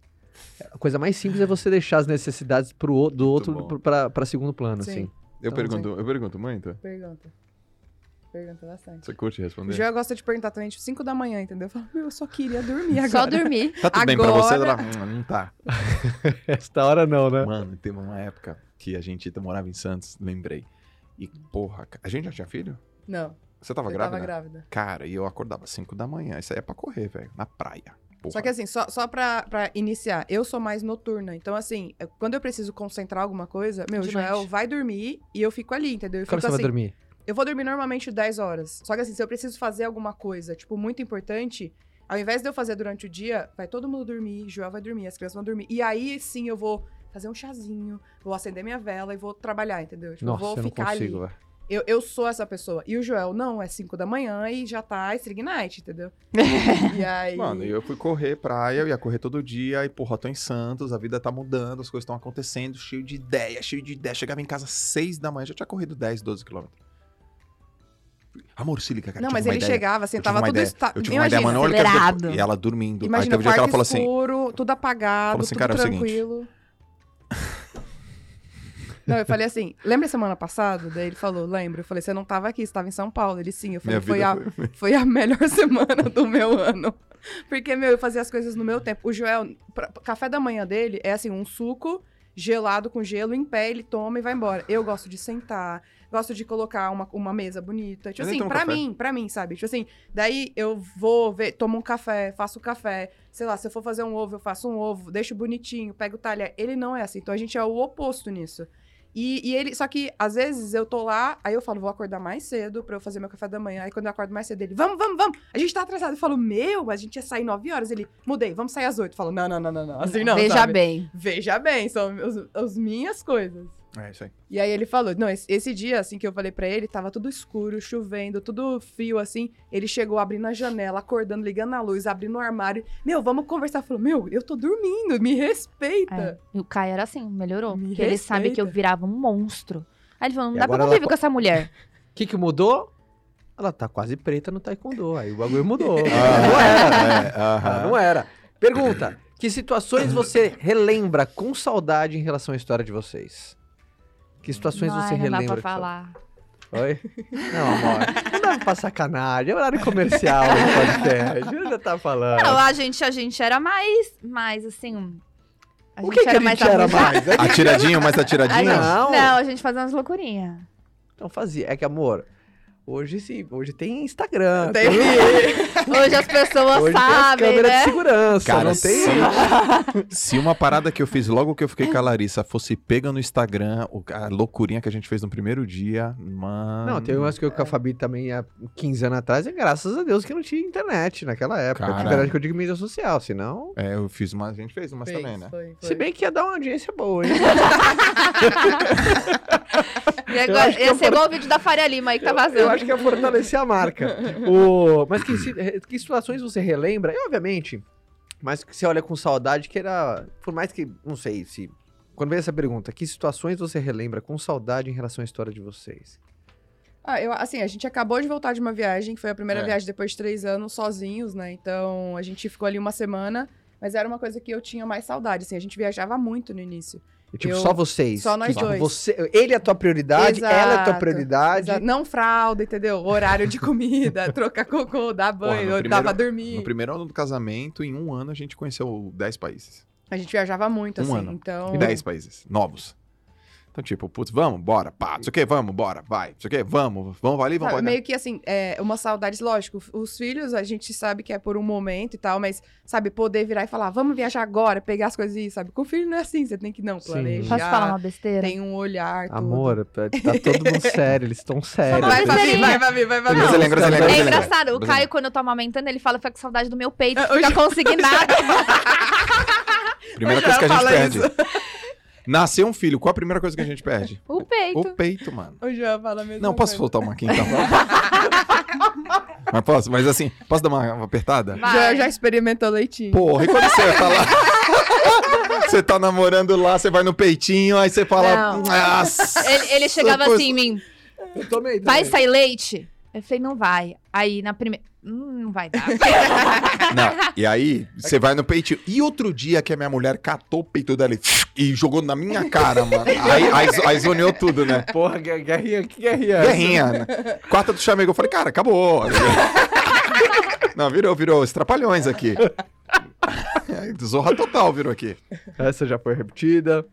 a coisa mais simples é você deixar as necessidades pro, o- do outro pra segundo plano, Sim. assim. Eu Então, pergunto, eu pergunto muito. Pergunta. Pergunta bastante. Você curte O responder? Joel gosta de perguntar também, tipo, 5 da manhã, entendeu? Eu falo, meu, eu só queria dormir agora. Só dormir. Tá tudo bem pra você? Agora- Ela, "Hum, não tá. Esta hora não, né? Mano, teve uma época que a gente morava em Santos, lembrei. E, porra, a gente já tinha filho? Não, Você tava eu grávida? tava grávida. Cara, e eu acordava às 5 da manhã. Isso aí é pra correr, velho. Na praia. Porra. Só que assim, só, só pra, pra iniciar, eu sou mais noturna. Então, assim, quando eu preciso concentrar alguma coisa, meu, o De Joel noite. vai dormir e eu fico ali, entendeu? Eu Quando fico você assim, vai dormir? Eu vou dormir normalmente 10 horas. Só que assim, se eu preciso fazer alguma coisa, tipo, muito importante, ao invés de eu fazer durante o dia, vai todo mundo dormir, Joel vai dormir, as crianças vão dormir. E aí sim eu vou fazer um chazinho, vou acender minha vela e vou trabalhar, entendeu? Tipo, eu Nossa, vou eu não ficar consigo, ali. Eu, eu sou essa pessoa. E o Joel, não, é 5 da manhã e já tá string night, entendeu? e aí. Mano, e eu fui correr praia, eu ia correr todo dia, e porra, tô em Santos, a vida tá mudando, as coisas estão acontecendo, cheio de ideia, cheio de ideia. Chegava em casa às 6 da manhã, já tinha corrido 10, 12 quilômetros. Amor, se liga, cara. não, mas ele ideia. chegava, sentava uma tudo ideia. esta... Eu tive uma ideia, Imagina, mano, olha que. E ela dormindo. Imagina Aí teve um dia que ela falou assim: escuro, tudo apagado, assim, tudo cara, é tranquilo. Não, eu falei assim, lembra semana passada? Daí ele falou, lembro. Eu falei, você não tava aqui, você tava em São Paulo. Ele, sim. Eu falei, foi a, foi... foi a melhor semana do meu ano. Porque, meu, eu fazia as coisas no meu tempo. O Joel, pra- café da manhã dele é assim, um suco gelado com gelo em pé, ele toma e vai embora. Eu gosto de sentar, gosto de colocar uma, uma mesa bonita. Tipo Eu assim, pra café. mim, pra mim, sabe? Tipo assim, daí eu vou ver, tomo um café, faço café. Sei lá, se eu for fazer um ovo, eu faço um ovo, deixo bonitinho, pego o talher. Ele não é assim. Então a gente é o oposto nisso. E, e ele, só que às vezes eu tô lá, aí eu falo, vou acordar mais cedo pra eu fazer meu café da manhã. Aí quando eu acordo mais cedo, ele, vamos, vamos, vamos, a gente tá atrasado. Eu falo, meu, a gente ia sair 9 horas. Ele, mudei, vamos sair às 8. Eu falo, não, não, não, não, não. Assim não. Veja sabe? bem. Veja bem, são os- as minhas coisas. É isso aí. E aí ele falou, não, esse, esse dia, assim, que eu falei pra ele, tava tudo escuro, chovendo, tudo frio, assim. Ele chegou abrindo a janela, acordando, ligando a luz, abrindo o armário. Meu, vamos conversar. Falou, meu, eu tô dormindo, me respeita. É. E o Caio era assim, melhorou. Me Porque ele sabe que eu virava um monstro. Aí ele falou, não E dá pra agora ela conviver po- com essa mulher. O que, que mudou? Ela tá quase preta no taekwondo. Aí o bagulho mudou. Ah, não era. é, Ah, aham. não era. Pergunta: que situações você relembra com saudade em relação à história de vocês? Que situações Ai, você não dá relembra? pra com falar. Oi? Não, amor. Não dá pra sacanagem. É horário comercial do podcast. Eu já tá falando. Não, a gente, a gente era mais, mais assim... A o gente que, que a gente era abusado. mais? É Atiradinho, mais A atiradinho? gente, Não. não. a gente fazia umas loucurinhas. Não fazia. É que, amor, hoje sim, hoje tem Instagram. Tem- Hoje as pessoas Hoje tem as sabem, câmeras né? de segurança. Cara, não tem. Se uma parada que eu fiz logo que eu fiquei com a Larissa fosse pega no Instagram, a loucurinha que a gente fez no primeiro dia, mano. Não, tem umas que eu com a Fabi também há 15 anos atrás, e graças a Deus que não tinha internet naquela época. Caralho. Internet que eu digo mídia social, senão. É, eu fiz uma. A gente fez umas Fez, também, né? foi, foi. Se bem que ia dar uma audiência boa, hein? E agora, ia eu ser igual o vídeo da Faria Lima aí que tá vazando. Eu acho que ia fortalecer a marca. O... Mas que, que situações você relembra? E, obviamente, mas que você olha com saudade, que era. Por mais que. Não sei se. Quando vem essa pergunta, que situações você relembra com saudade em relação à história de vocês? Ah, eu, assim, a gente acabou de voltar de uma viagem, que foi a primeira É. viagem depois de três anos, sozinhos, né? Então, a gente ficou ali uma semana, mas era uma coisa que eu tinha mais saudade, assim, a gente viajava muito no início. E, tipo, Eu- só vocês. só nós tipo, dois. Você, ele é a tua prioridade, ela é a tua Exato, prioridade. Exa- Não fralda, entendeu? Horário de comida, trocar cocô, dar Porra, banho, no eu primeiro- dava dormir. No primeiro ano do casamento, em um ano, a gente conheceu 10 países. A gente viajava muito, Um assim, ano. então... 10 países novos. Então, tipo, putz, vamos, bora, pá, não sei o que, vamos, bora, vai, não sei o que, vamos, vamos ali, vamos cá. meio que assim, é uma saudade, lógico, os filhos a gente sabe que é por um momento e tal, mas, sabe, poder virar e falar, vamos viajar agora, pegar as coisas e ir, sabe? Com o filho não é assim, você tem que, não, Sim. planejar, Posso falar uma besteira? tem um olhar, tudo. Amor, tá tá todo mundo sério, eles estão sérios. Vai, Fabi, vai, Fabi, vai, vai. Não, É engraçado, o. Caio, quando eu tô amamentando, ele fala fica com saudade do meu peito, Ah, fica consignado. Primeira coisa que a já gente perde. Nascer um filho, qual a primeira coisa que a gente perde? o peito. O peito, mano. O João fala a mesma Não, posso coisa. soltar uma aqui então? mas posso, mas assim, posso dar uma, uma apertada? Vai. Já, já experimentou leitinho. Porra, e quando você tá lá? você tá namorando lá, você vai no peitinho, aí você fala. Ele, ele chegava coisa- assim em mim, Eu tomei vai sair leite? Eu falei, não vai. Aí, na primeira... Hum, não vai dar. Não, e aí você vai no peitinho. E outro dia que a minha mulher catou o peito dela e, e jogou na minha cara, mano. Aí, aí, aí zoneou tudo, né? Porra, gue- guerrinha, que guerrinha? é? Guerrinha, né? Quarta do chamego, eu falei, cara, acabou. Não, virou, virou. Estrapalhões aqui. Zorra total virou aqui. Essa já foi repetida.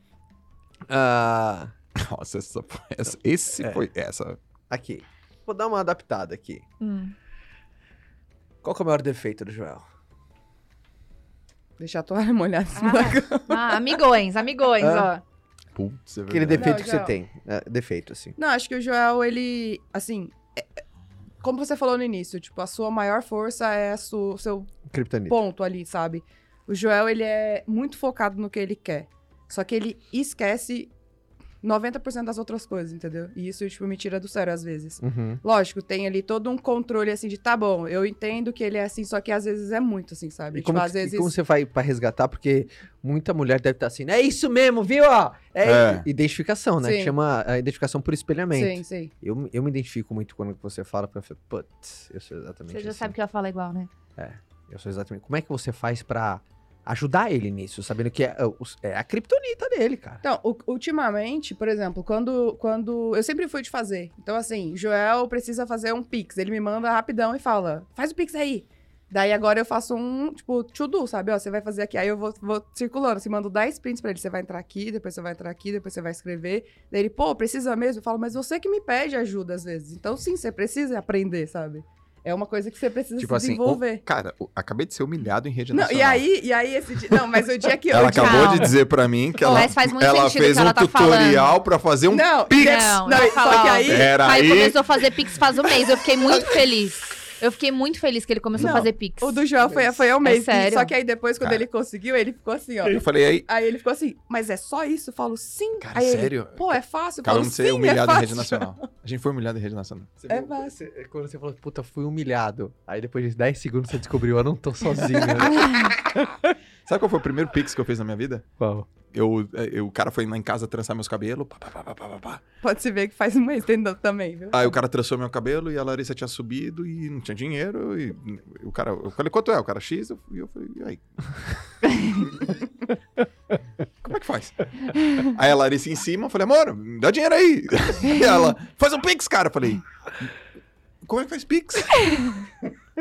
Ah, Nossa, essa, foi- essa- esse É. foi. Essa. aqui. Vou dar uma adaptada aqui. Hum. Qual que é o maior defeito do Joel? Deixar a toalha molhada em cima da cama. Ah, amigões, amigões, Ah. ó. Putz, é Aquele defeito Não, que você Joel. tem. É, defeito, assim. Não, acho que o Joel, ele, assim, é- é- como você falou no início, tipo, a sua maior força é o seu Kryptonita. ponto ali, sabe? O Joel, ele é muito focado no que ele quer. Só que ele esquece 90% das outras coisas, entendeu? E isso, tipo, me tira do sério às vezes. Uhum. Lógico, tem ali todo um controle, assim, de tá bom, eu entendo que ele é assim, só que às vezes é muito, assim, sabe? E tipo, como, às que- e vezes... como você vai pra resgatar? Porque muita mulher deve estar assim, é isso mesmo, viu? Ó, é, É. Identificação, né? Sim. Que chama a identificação por espelhamento. Sim, sim. Eu, eu me identifico muito quando você fala pra mim, putz, eu sou exatamente Você já assim. sabe que eu ia falar igual, né? Eu sou exatamente. Como é que você faz pra ajudar ele nisso, sabendo que é, é é a criptonita dele, cara. Então, ultimamente, por exemplo, quando, quando. Eu sempre fui de fazer. Então, assim, Joel precisa fazer um Pix. Ele me manda rapidão e fala: faz o Pix aí. Daí agora eu faço um, tipo, to-do, sabe? Ó, você vai fazer aqui. Aí eu vou, vou circulando. Você manda 10 prints pra ele. Você vai entrar aqui, depois você vai entrar aqui, depois você vai escrever. Daí ele, pô, precisa mesmo? Eu falo, mas você que me pede ajuda às vezes. Então, sim, você precisa aprender, sabe? É uma coisa que você precisa Tipo se assim, desenvolver. o- cara, o- acabei de ser humilhado em rede Não, nacional. e aí, e aí esse dia. Não, mas o dia que eu. Ela acabou Não. de dizer pra mim que ela, Mas faz muito ela fez que ela um tá tutorial pra fazer um Não, Pix. Não, Não, ela só que aí- Pera Caio aí. começou a fazer Pix faz um mês. Eu fiquei muito feliz. Eu fiquei muito feliz que ele começou Não, a fazer Pix. O do Joel foi, foi ao mês. e- sério? Só que aí depois, quando Cara. ele conseguiu, ele ficou assim, ó. Eu falei, aí, Aí ele ficou assim, mas é só isso? Eu falo, sim. Cara, aí ele, sério? Pô, é fácil? Eu acabamos de ser sim, é humilhado em rede nacional. A gente foi humilhado em rede nacional. Você É viu- fácil. você- quando você falou, puta, fui humilhado. Aí depois de 10 segundos você descobriu, eu não tô sozinho. né? Sabe qual foi o primeiro Pix que eu fiz na minha vida? Qual? Eu, eu- o cara foi lá em casa trançar meus cabelos. pá, pá, pá, pá, pá, pá, pá. Pode se ver que faz um mês também, viu? Aí o cara trançou meu cabelo e a Larissa tinha subido e não tinha dinheiro. E o cara, eu falei, quanto é? O cara X? Eu, e eu falei, e aí? Como é que faz? Aí a Larissa em cima, eu falei, amor, me dá dinheiro aí. E ela, faz um Pix, cara. Eu falei, como é que faz Pix?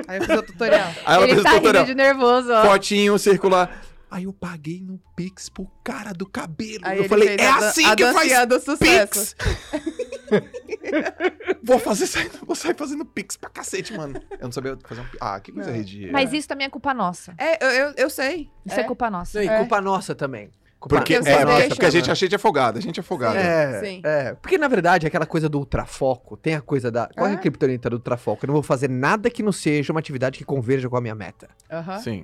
Aí eu fiz o tutorial. Aí ela ele fez o tá tutorial. rindo de nervoso, ó. Fotinho circular. Aí eu paguei no Pix pro cara do cabelo. Aí eu falei, é a assim a que faz do sucesso. Pix. vou fazer sair- vou sair fazendo Pix pra cacete, mano. Eu não sabia fazer um Pix. Ah, que coisa ridícula. Mas isso também é culpa nossa. É, eu, eu, eu sei. Isso é, culpa nossa. E É. culpa nossa também. Culpa, Porque, é, você porque, deixa, porque a gente é cheio de afogado, a gente é afogado. É, Sim. é. Porque, na verdade, aquela coisa do ultrafoco, tem a coisa da... Qual é a É. criptonita do ultrafoco? Eu não vou fazer nada que não seja uma atividade que converja com a minha meta. Aham. Sim.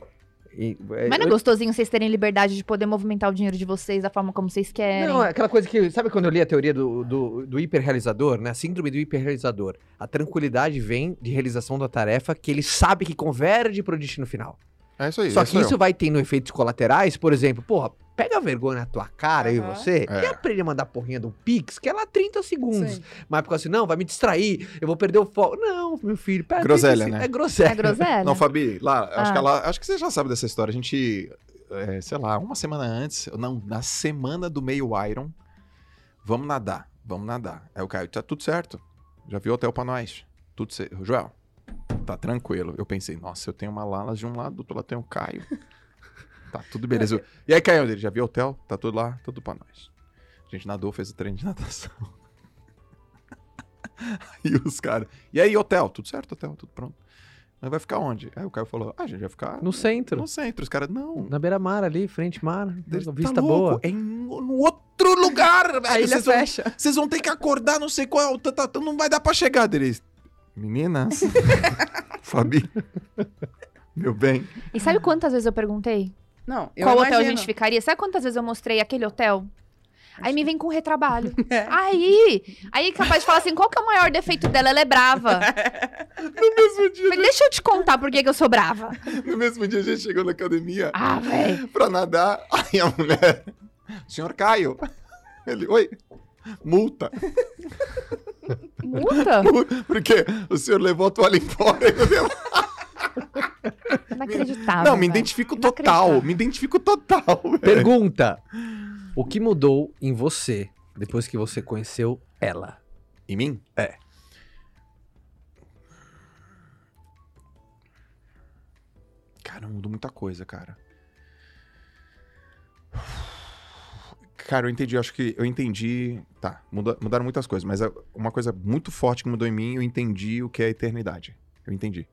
E, é, Mas não é eu- gostosinho vocês terem liberdade de poder movimentar o dinheiro de vocês da forma como vocês querem. Não, é aquela coisa que. Sabe quando eu li a teoria do, do, do hiperrealizador, né? A síndrome do hiperrealizador. A tranquilidade vem de realização da tarefa que ele sabe que converge pro destino final. É isso aí. Só esse que isso eu. vai tendo efeitos colaterais, por exemplo, porra, pega a vergonha na tua cara e Aham. você É. e aprende a mandar porrinha do Pix, que é lá 30 segundos. Sim. Mas porque assim, não, vai me distrair, eu vou perder o foco. Não, meu filho, pera, Groselha, 30 né? É groselha. É groselha? Não, Fabi, lá, acho Ah. que ela. Acho que você já sabe dessa história. A gente, é, sei lá, uma semana antes, não, na semana do meio Iron, vamos nadar, vamos nadar. Aí o Caio, tá tudo certo. Já viu hotel pra nós. Tudo certo. Joel, tá tranquilo. Eu pensei, nossa, eu tenho uma Lalas de um lado, do outro lado tem o Caio. Tá tudo beleza. E aí, Caio, ele já viu hotel? Tá tudo lá, tudo pra nós. A gente nadou, fez o treino de natação. e os caras. E aí, hotel? Tudo certo, hotel, tudo pronto. Mas vai ficar onde? Aí o Caio falou: Ah, a gente vai ficar No centro. no centro. Os caras, não. Na beira-mar ali, frente-mar, vista tá louco, boa. É em, no outro lugar, velho. A ilha Vocês vão, fecha. vocês vão ter que acordar, não sei qual. Tá, tá, tá, não vai dar pra chegar deles. Meninas. Fabi. Meu bem. E sabe quantas vezes eu perguntei? Não, eu qual hotel a imagino. gente ficaria? Sabe quantas vezes eu mostrei aquele hotel? Aí me vem com retrabalho. É. Aí, aí capaz de falar assim, qual que é o maior defeito dela? Ela é brava. No mesmo dia, Falei, deixa eu te contar por que, que eu sou brava. no mesmo dia a gente chegou na academia Ah, velho. pra nadar. Aí a mulher. Senhor Caio. Ele, oi. Multa. Multa? Porque o senhor levou a toalha embora. e não deu- Inacreditável. Não, me velho. identifico total. Me identifico total. velho. Pergunta: O que mudou em você depois que você conheceu ela? Em mim? É. Cara, mudou muita coisa, cara. Cara, eu entendi, eu acho que eu entendi. Tá, muda- mudaram muitas coisas, mas é uma coisa muito forte que mudou em mim, eu entendi o que é eternidade. Eu entendi.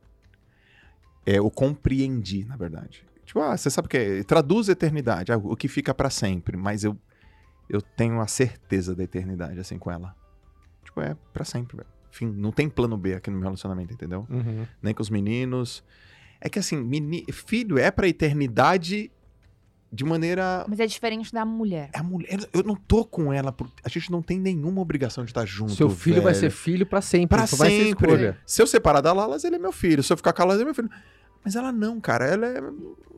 É, eu compreendi, na verdade. Tipo, ah, você sabe o que é? Traduz eternidade, ah, o que fica pra sempre, mas eu eu tenho a certeza da eternidade, assim, com ela. Tipo, é pra sempre, velho. Enfim, não tem plano B aqui no meu relacionamento, entendeu? nem com os meninos. É que assim, meni- filho é pra eternidade de maneira. Mas é diferente da mulher. É a mulher. Eu não tô com ela. por- A gente não tem nenhuma obrigação de estar junto. Seu filho vai velho. ser filho pra sempre. Vai ser sempre. escolha. Se eu separar da Lalas, ele é meu filho. Se eu ficar com a Lalas, ele é meu filho. Mas ela não, cara. Ela é.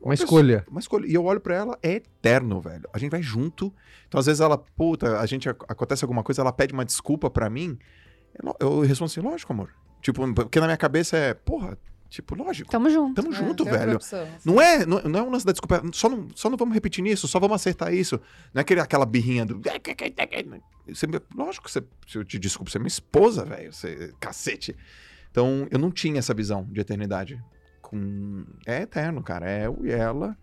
Uma escolha. Uma escolha. E eu olho pra ela, é eterno, velho. A gente vai junto. Então, às vezes, ela, puta, a gente acontece alguma coisa, ela pede uma desculpa pra mim. Eu, eu respondo assim, lógico, amor. Tipo, porque na minha cabeça é, porra, Tipo, lógico. Tamo junto. Tamo É, junto, outra velho. opção, assim. Não é, não, não é um lance da desculpa. Só não, só não vamos repetir nisso, só vamos acertar isso. Não é aquele, aquela birrinha do. Você, lógico que você, se eu te desculpo, você é minha esposa, velho. Você, cacete. Então, eu não tinha essa visão de eternidade. Com... É eterno, cara. É eu e ela.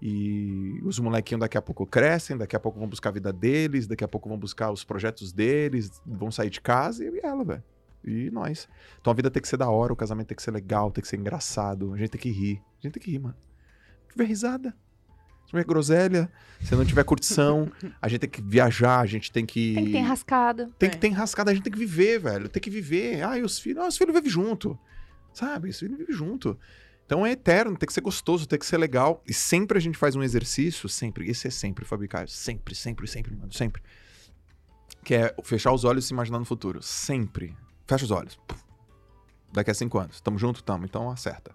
E os molequinhos daqui a pouco crescem, daqui a pouco vão buscar a vida deles, daqui a pouco vão buscar os projetos deles, vão sair de casa, e eu e ela, velho. E nós. Então a vida tem que ser da hora, o casamento tem que ser legal, tem que ser engraçado, a gente tem que rir. A gente tem que rir, mano. Se tiver risada, se tiver groselha, se não tiver curtição, a gente tem que viajar, a gente tem que. Tem que ter enrascada. Tem que É. ter enrascada, a gente tem que viver, velho. Tem que viver. Ah, e os filhos. Ah, os filhos vivem junto. Sabe? Os filhos vivem junto. Então é eterno, tem que ser gostoso, tem que ser legal. E sempre a gente faz um exercício, sempre. Esse é sempre, Fabi Caio. Sempre, sempre, sempre, mano. Sempre. Que é fechar os olhos e se imaginar no futuro. Sempre. Fecha os olhos. Daqui a cinco anos. Tamo junto? Tamo. Então acerta.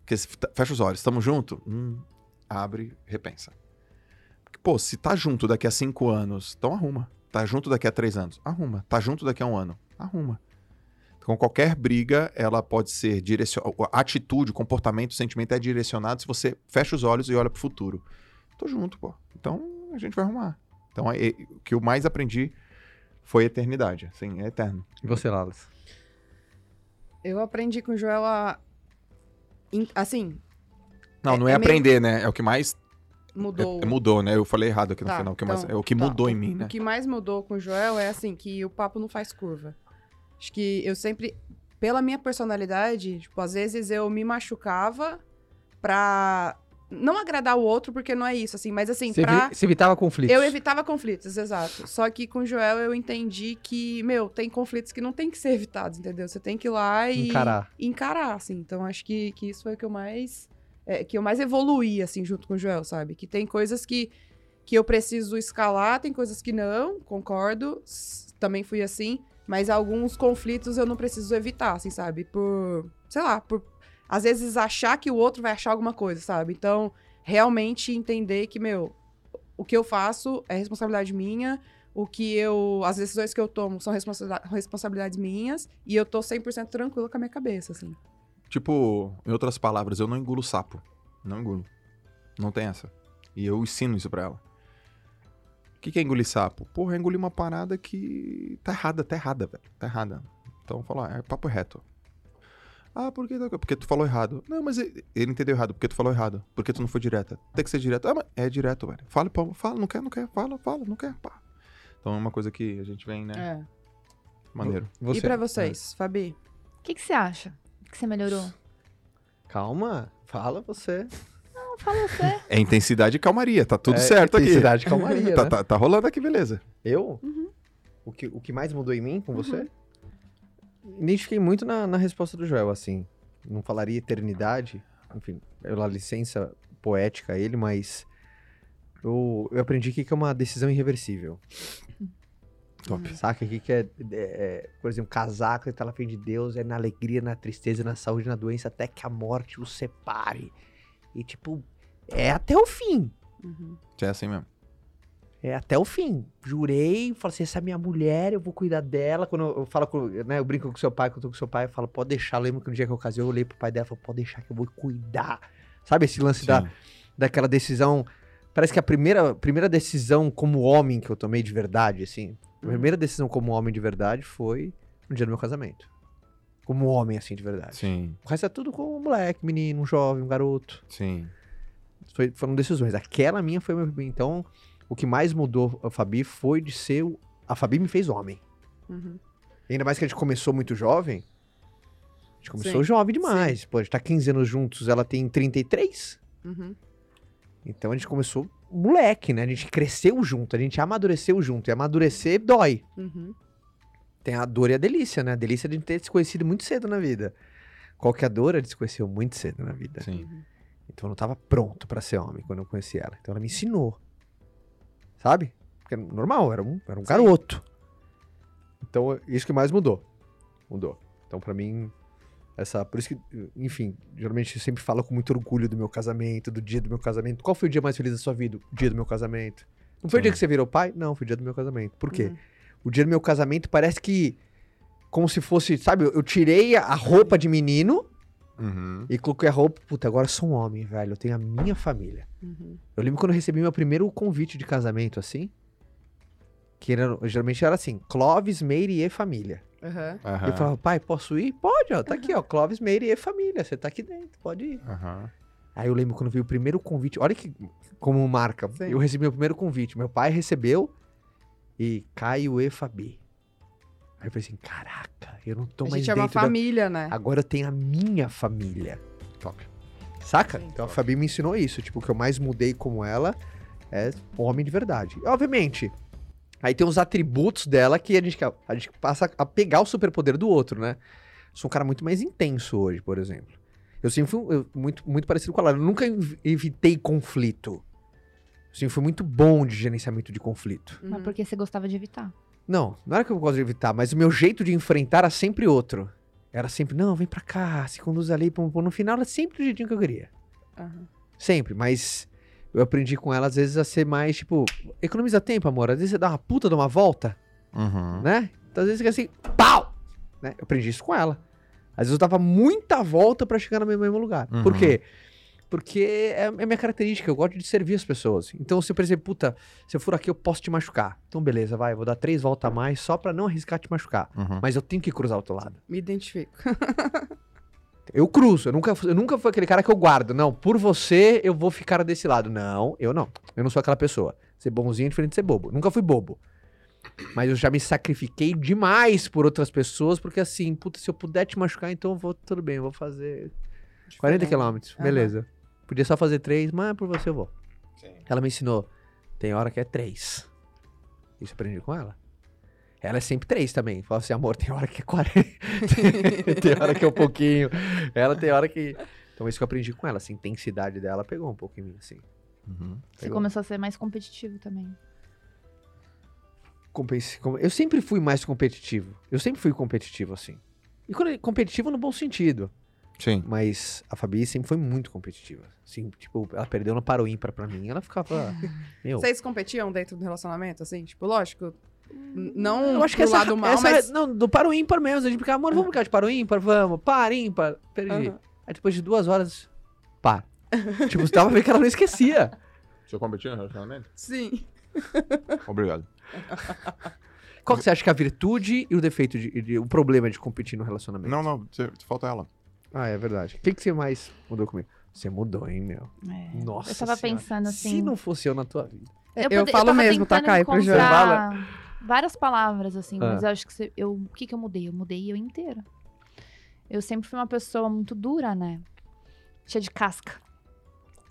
Porque se fecha os olhos, tamo junto? Hum, abre, repensa. Porque, pô, se tá junto daqui a cinco anos, então arruma. Tá junto daqui a três anos? Arruma. Tá junto daqui a um ano? Arruma. Então, qualquer briga, ela pode ser direcionada. Atitude, comportamento, sentimento é direcionado se você fecha os olhos e olha pro futuro. Tô junto, pô. Então, a gente vai arrumar. Então, é- é- o que eu mais aprendi foi eternidade. Assim, é eterno. E você, Lalas? Eu aprendi com o Joel a. Assim, Não, É- não é, é meio- aprender, né? É o que mais mudou. é- mudou, né? Eu falei errado aqui no Tá, final. O que mais, então, é o que tá. mudou em mim, né? O que mais mudou com o Joel é assim, que o papo não faz curva. Acho que eu sempre, pela minha personalidade, tipo, às vezes eu me machucava pra não agradar o outro, porque não é isso, assim, mas assim, Você, pra... você evitava conflitos. Eu evitava conflitos, exato. Só que com o Joel eu entendi que, meu, tem conflitos que não tem que ser evitados, entendeu? Você tem que ir lá e Encarar. encarar, assim. Então acho que, que isso foi o que eu mais é, que eu mais evoluí assim junto com o Joel, sabe? Que tem coisas que que eu preciso escalar, tem coisas que não, concordo. Também fui assim, mas alguns conflitos eu não preciso evitar, assim, sabe? Por, sei lá, por às vezes achar que o outro vai achar alguma coisa, sabe? Então, realmente entender que, meu, o que eu faço é responsabilidade minha, o que eu. As decisões que eu tomo são responsa- responsabilidades minhas, e eu tô 100% tranquila com a minha cabeça, assim. Tipo, em outras palavras, eu não engulo sapo. Não engulo. Não tem essa. E eu ensino isso pra ela. O que, que é engolir sapo? Porra, é engolir uma parada que tá errada, tá errada, velho. Tá errada. Então, falar, é papo reto. Ah, por que? Porque tu falou errado. Não, mas ele ele entendeu errado. Porque tu falou errado. Porque tu não foi direta. Tem que ser direto. Ah, mas é direto, velho. Fala, pô, fala, não quer, não quer. Fala, fala, não quer. Pá. Então é uma coisa que a gente vem, né? É. Maneiro. Você. E pra vocês, Fabi? O que, que você acha? Que você melhorou? Calma, fala você. Não, fala você. É intensidade e calmaria. Tá tudo É, certo aqui. intensidade e calmaria, tá, né? tá, tá rolando aqui, beleza. Eu? Uhum. O, que, o que mais mudou em mim com você? Identifiquei muito na, na resposta do Joel, assim. Não falaria eternidade, enfim, pela licença poética a ele, mas eu, eu aprendi aqui que é uma decisão irreversível. Top. Saca? Aqui que é, é- é, por exemplo, casar que tá na frente de Deus, é na alegria, na tristeza, na saúde, na doença, até que a morte os separe. E tipo, é até o fim. Uhum. É assim mesmo. É até o fim. Jurei, falei assim, essa é minha mulher, eu vou cuidar dela. Quando eu, eu falo com, né, eu brinco com seu pai, quando eu tô com seu pai, eu falo, pode deixar. Lembro que no dia que eu casei, eu olhei pro pai dela e falei, pode deixar que eu vou cuidar. Sabe esse lance da, daquela decisão? Parece que a primeira, primeira decisão como homem que eu tomei de verdade, assim, a Uhum. primeira decisão como homem de verdade foi no dia do meu casamento. Como homem, assim, de verdade. Sim, O resto é tudo com um moleque, menino, um jovem, um garoto. sim. Foi- foram decisões. Aquela minha foi meu. Então, o que mais mudou a Fabi foi de ser. o- A Fabi me fez homem. Uhum. Ainda mais que a gente começou muito jovem. A gente começou Sim, jovem demais. Pô, a gente tá 15 anos juntos, ela tem 33. Uhum. Então a gente começou moleque, né? A gente cresceu junto, a gente amadureceu junto. E amadurecer dói. Uhum. Tem a dor e a delícia, né? A delícia de ter se conhecido muito cedo na vida. Qual que é a dor? A gente se conheceu muito cedo na vida. Sim. Então eu não tava pronto pra ser homem quando eu conheci ela. Então ela me ensinou. Sabe? Porque é normal, era um, era um Sim. garoto. Então isso que mais mudou. Mudou. Então pra mim, essa. Por isso que, enfim, geralmente eu sempre falo com muito orgulho do meu casamento, do dia do meu casamento. Qual foi o dia mais feliz da sua vida? O dia do meu casamento. Não foi o Sim. dia que você virou pai? Não, foi o dia do meu casamento. Por quê? Uhum. O dia do meu casamento parece que. Como se fosse, sabe, eu tirei a roupa de menino Uhum. E coloquei a roupa, puta, agora eu sou um homem, velho. Eu tenho a minha família. Uhum. Eu lembro quando eu recebi meu primeiro convite de casamento, assim. Que era, geralmente era assim: Clóvis, Meire e família. Aham. Aham. Eu falava, pai, posso ir? Pode, ó, tá aqui, ó. Clóvis, Meire e família. Você tá aqui dentro, pode ir. Aí eu lembro quando veio o primeiro convite. Olha que como marca. Sim. Eu recebi meu primeiro convite. Meu pai recebeu e Caio e Fabi. Aí eu falei assim: caraca, eu não tô A mais gente é uma dentro da... família, né? Agora eu tenho a minha família. Top. Saca? Sim. Então a Fabi me ensinou isso. Tipo, o que eu mais mudei como ela é homem de verdade. E, obviamente, aí tem os atributos dela que a gente, a gente passa a pegar o superpoder do outro, né? Sou um cara muito mais intenso hoje, por exemplo. Eu sempre fui eu- muito, muito parecido com ela. Eu nunca ev- evitei conflito. Eu sempre fui muito bom de gerenciamento de conflito. Mas Uhum. porque você gostava de evitar. Não, não era que eu gosto de evitar, mas o meu jeito de enfrentar era sempre outro. Era sempre, não, vem pra cá, se conduz ali. pum, pum. No final era sempre do jeitinho que eu queria. Aham. Sempre, mas eu aprendi com ela, às vezes, a ser mais, tipo, economiza tempo, amor. Às vezes você dá uma puta de uma volta, Uhum. né? Então, às vezes fica assim, pau! Né? Eu aprendi isso com ela. Às vezes eu dava muita volta pra chegar no mesmo, lugar. Por Uhum. quê? Porque é, é minha característica, eu gosto de servir as pessoas. Então, se, por exemplo, puta, se eu for aqui, eu posso te machucar. Então, beleza, vai, eu vou dar três voltas a mais só pra não arriscar te machucar. Uhum. Mas eu tenho que cruzar o outro lado. Me identifico. Eu cruzo, eu nunca, eu nunca fui aquele cara que eu guardo. Não, por você eu vou ficar desse lado. Não, eu não. Eu não sou aquela pessoa. Ser bonzinho é diferente de ser bobo. Nunca fui bobo. Mas eu já me sacrifiquei demais por outras pessoas, porque assim, puta, se eu puder te machucar, então eu vou, tudo bem, eu vou fazer 40 Diferente. quilômetros, Aham. beleza. Podia só fazer três, mas por você eu vou. Sim. Ela me ensinou, tem hora que é três. Isso eu aprendi com ela. Ela é sempre três também. Fala assim, amor, tem hora que é 40. tem hora que é um pouquinho. Ela tem hora que. Então, isso que eu aprendi com ela. Essa intensidade dela pegou um pouco em mim, assim. Uhum. Você começou a ser mais competitivo também. Eu sempre fui mais competitivo. Eu sempre fui competitivo, assim. E quando competitivo no bom sentido. Sim. Mas a Fabi sempre foi muito competitiva. Assim, tipo, ela perdeu no paro ímpar pra mim. Ela ficava. Meu. Vocês competiam dentro do relacionamento, assim? Tipo, lógico, não Eu acho que do essa, lado mal, essa- mas... Não, do paro ímpar mesmo. A gente ficava, amor, vamos brincar de paro ímpar? Vamos. Par ímpar. Perdi. Aham. Aí depois de duas horas, par. tipo, você tava vendo que ela não esquecia. Você competiu no relacionamento? Sim. Obrigado. Qual que você acha que é a virtude e o defeito, de, de- o problema de competir no relacionamento? Não, não, falta ela. Ah, é verdade. O que, que você mais mudou comigo? Você mudou, hein, meu? É. Nossa Eu tava Senhora. pensando assim. Se não fosse eu na tua vida. Eu, pode- falo tava mesmo, tá, Caio, encontrar Várias palavras, assim, Ah. mas eu acho que você- eu, o que, que eu mudei? Eu mudei eu inteira. Eu sempre fui uma pessoa muito dura, né? Cheia de casca.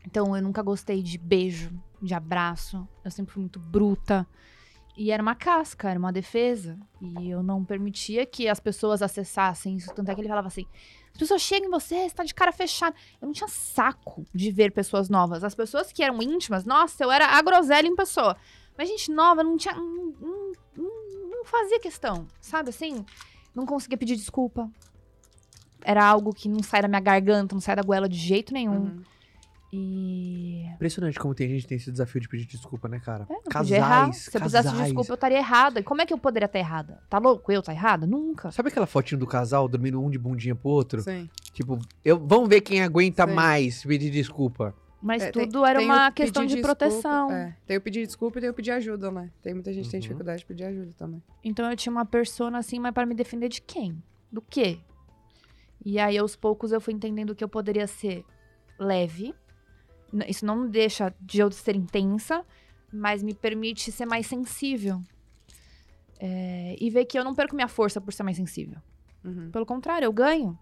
Então eu nunca gostei de beijo, de abraço. Eu sempre fui muito bruta. E era uma casca, era uma defesa. E eu não permitia que as pessoas acessassem isso. Tanto é que ele falava assim: as pessoas chegam em você, você tá de cara fechada. Eu não tinha saco de ver pessoas novas. As pessoas que eram íntimas, nossa, eu era a groselha em pessoa. Mas gente nova não tinha. Não, não- não- fazia questão, sabe assim? Não conseguia pedir desculpa. Era algo que não sai da minha garganta, não sai da goela de jeito nenhum. Uhum. E. Impressionante como tem gente que tem esse desafio de pedir desculpa, né, cara? É, podia errar. casais, Se eu precisasse de casais. desculpa, eu estaria errada. E como é que eu poderia estar errada? Tá louco? Eu tá errada? Nunca. Sabe aquela fotinho do casal dormindo um de bundinha pro outro? Sim. Tipo, eu, vamos ver quem aguenta Sim. mais pedir desculpa. Mas É, tem- tudo era tem uma questão de desculpa, proteção. é. Tem o pedir desculpa e tem o pedir ajuda, né? Tem muita gente que tem Uhum. dificuldade de pedir ajuda também. Então eu tinha uma persona assim, mas para me defender de quem? Do quê? E aí aos poucos eu fui entendendo que eu poderia ser leve. Isso não me deixa de eu ser intensa, mas me permite ser mais sensível. É, e ver que eu não perco minha força por ser mais sensível. Uhum. Pelo contrário, eu ganho.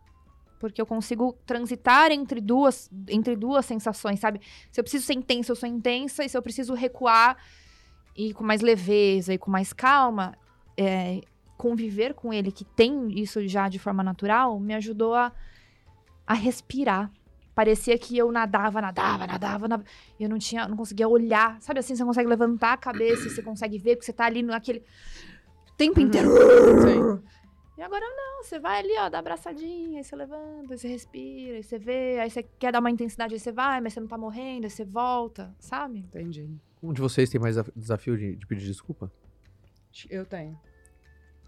Porque eu consigo transitar entre duas, entre duas sensações, sabe? Se eu preciso ser intensa, eu sou intensa. E se eu preciso recuar e com mais leveza e com mais calma, é, conviver com ele, que tem isso já de forma natural, me ajudou a, a respirar. Parecia que eu nadava, nadava, nadava, nadava. E eu não tinha, não conseguia olhar. Sabe assim, você consegue levantar a cabeça, e você consegue ver que você tá ali naquele tempo Uhum. inteiro. Sim. E agora não, você vai ali, ó, dá abraçadinha, aí você levanta, aí você respira, aí você vê, aí você quer dar uma intensidade, aí você vai, mas você não tá morrendo, aí você volta, sabe? Entendi. Um de vocês tem mais desaf- desafio de, de pedir desculpa? Eu tenho.